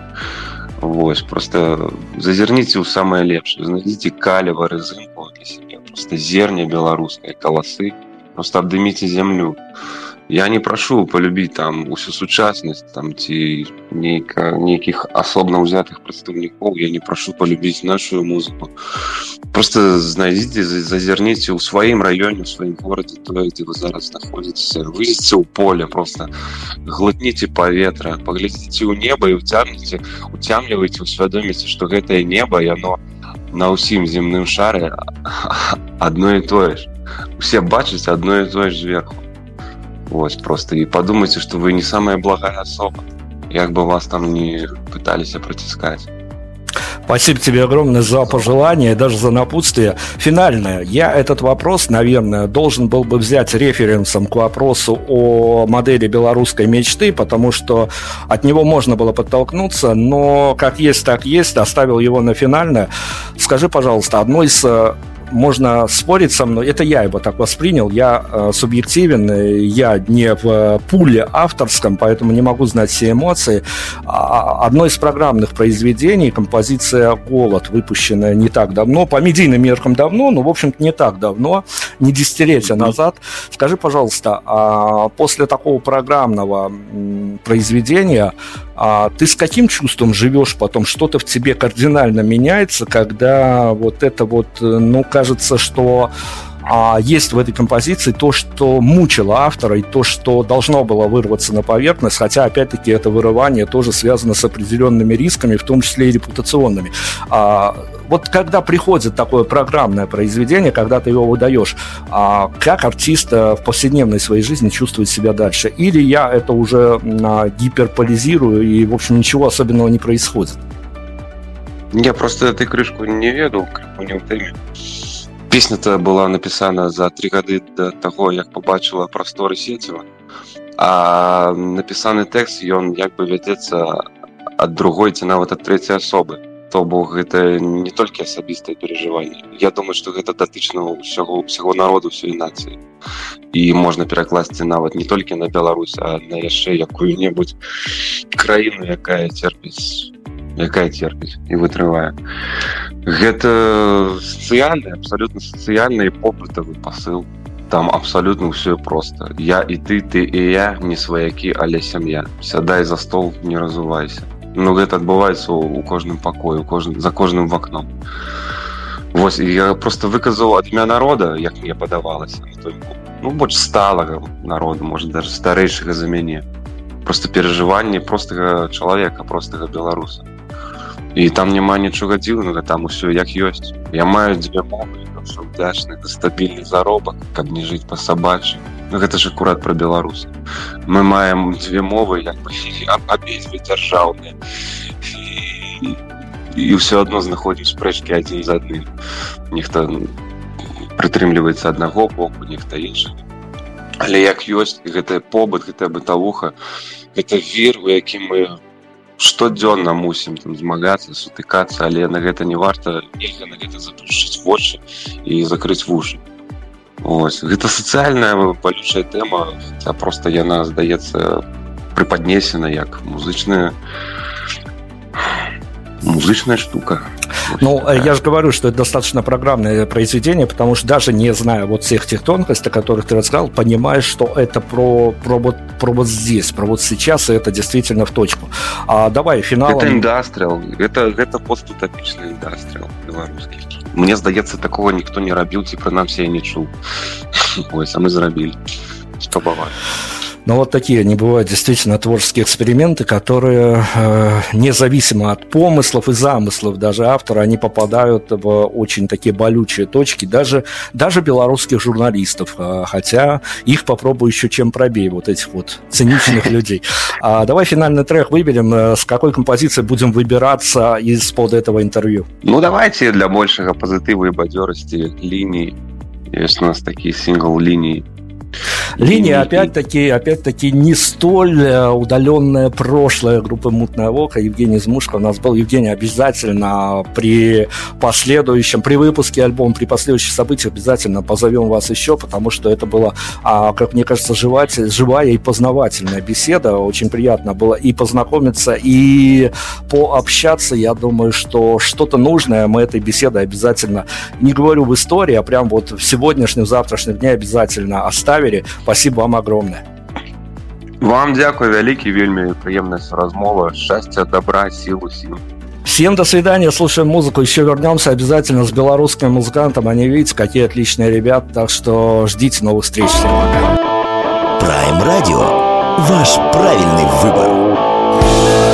Вось просто зазірніце ў самае лепшае знайдзіце калева рызынку для сябе просто зерня беларускай каласы просто абдыміце зямлю і я не прашу полюбіць там усю сучаснасць там ці нейка нейкіх асобна ўзятых прадстаўнікоў я не прашу полюбіць нашу музыку просто знайдзіце зазірніце ў сваім раёне у сваім горадзе тое дзе вы зараз знаходзіцеся выйдзеце ў поле просто глытніце паветра паглядзіце ў неба і уцягніце уцямлівайце усвядоміце што гэтае неба яно на ўсім земным шары адно і тое ж усе бачыць адно і тое ж зверху Вось просто и подумайте, что вы не самая благая особа. Як бы вас там не пытались протискать. Спасибо тебе огромное за пожелание, даже за напутствие. Финальное. Я этот вопрос, наверное, должен был бы взять референсом к вопросу о модели белорусской мечты, потому что от него можно было подтолкнуться, но как есть, так есть, оставил его на финальное. Скажи, пожалуйста, одно из можно спорить со мной, это я его так воспринял, я э, субъективен, я не в пуле авторском, поэтому не могу знать все эмоции. А, одно из программных произведений, композиция «Голод», выпущенная не так давно, по медийным меркам давно, но, в общем-то, не так давно, не десятилетия назад. Скажи, пожалуйста, а после такого программного произведения а ты с каким чувством живешь потом? Что-то в тебе кардинально меняется, когда вот это вот, э, ну, кажется, что а есть в этой композиции то, что мучило автора, и то, что должно было вырваться на поверхность, хотя, опять-таки, это вырывание тоже связано с определенными рисками, в том числе и репутационными. А, вот когда приходит такое программное произведение, когда ты его выдаешь, а, как артист в повседневной своей жизни чувствует себя дальше? Или я это уже а, гиперполизирую, и, в общем, ничего особенного не происходит? Я просто этой крышку не ведал, крышку не утримил. Песня-то была написана за три гады до того, як побачила просторы сеціва а напісаны тэкст ён як бы вядзецца ад другой ці нават ад трэцяй асобы то бок гэта не толькі асабістае перажыванне Я думаю што гэта датычна ўсяго ўсяго народу ўсёй нацыі і можна перакласці нават не толькі на Беларусь а на яшчэ якую-небудзь краіну якая церпіць якая церпіць і вытрывае гэта сацыяльны абсалютна сацыяльны попытавы пасыл. Там абсалютна ўсё просто я і ты ты і я не сваякі але сям'я. Сядай за стол не разувайся. Ну гэта адбываецца у кожным пакою кожным за кожным в акном Вось я просто выказаў ад імя народа як мне падавалася ну больш сталага народу может даже старэйшага за мяне. Просто перажыванне простага чалавека простага беларуса і там няма нічога дзіўнага там усё як ёсць я маю дзве мовы удачны стабільны заробак каб не жыць па сабачы ну, гэта ж акурат пра беларус мы маем дзве мовы як бы (laughs) абедзве дзяржаўныя і, і ўсё адно знаходзім спрэчкі адзін з адным нехта прытрымліваецца аднаго боку нехта іншы але як ёсць гэтая побыт гэтая бытавуха гэта вер у якім мы штодзённа мусім там змагацца сутыкацца але на гэта не варта на гэта заплюшыць вочы і закрыць вушы. Ось гэта сацыяльная балючая тэма а просто яна здаецца прыпаднесена як музычная музычная штука Ну, э, я же говорю, что это достаточно программное произведение, потому что даже не зная вот всех тех тонкостей, о которых ты рассказал, понимаешь, что это про, про, вот, про вот здесь, про вот сейчас, и это действительно в точку. А давай финал. Это индастриал, это, это постутопичный индастриал белорусский. Мне здаецца такого ніхто не рабіў ці прынамсі я не чуў (laughs) ой самы зрабілі спрабаваць Но вот такие они бывают действительно творческие эксперименты, которые э, независимо от помыслов и замыслов даже автора, они попадают в очень такие болючие точки, даже, даже белорусских журналистов, э, хотя их попробую еще чем пробей, вот этих вот циничных (laughs) людей. А давай финальный трек выберем, э, с какой композиции будем выбираться из-под этого интервью. Ну давайте для большего позитива и бадерости линий. Есть у нас такие сингл-линии Линия, опять-таки, опять-таки, не столь э, удаленное прошлое группы «Мутная Вока». Евгений Змушко у нас был. Евгений, обязательно при последующем, при выпуске альбома, при последующих событиях обязательно позовем вас еще, потому что это была, а, как мне кажется, живая, живая и познавательная беседа. Очень приятно было и познакомиться, и пообщаться. Я думаю, что что-то нужное мы этой беседой обязательно, не говорю в истории, а прям вот в сегодняшнем, завтрашнем дне обязательно оставим правілі спасибо вам огромное вам дзякую вялікі вельмі прыемная размова счастья добра силу сил Всем до свидания, слушаем музыку, еще вернемся обязательно с белорусским музыкантом, они видите, какие отличные ребята, так что ждите новых встреч. Всем пока. Prime Radio. Ваш правильный выбор.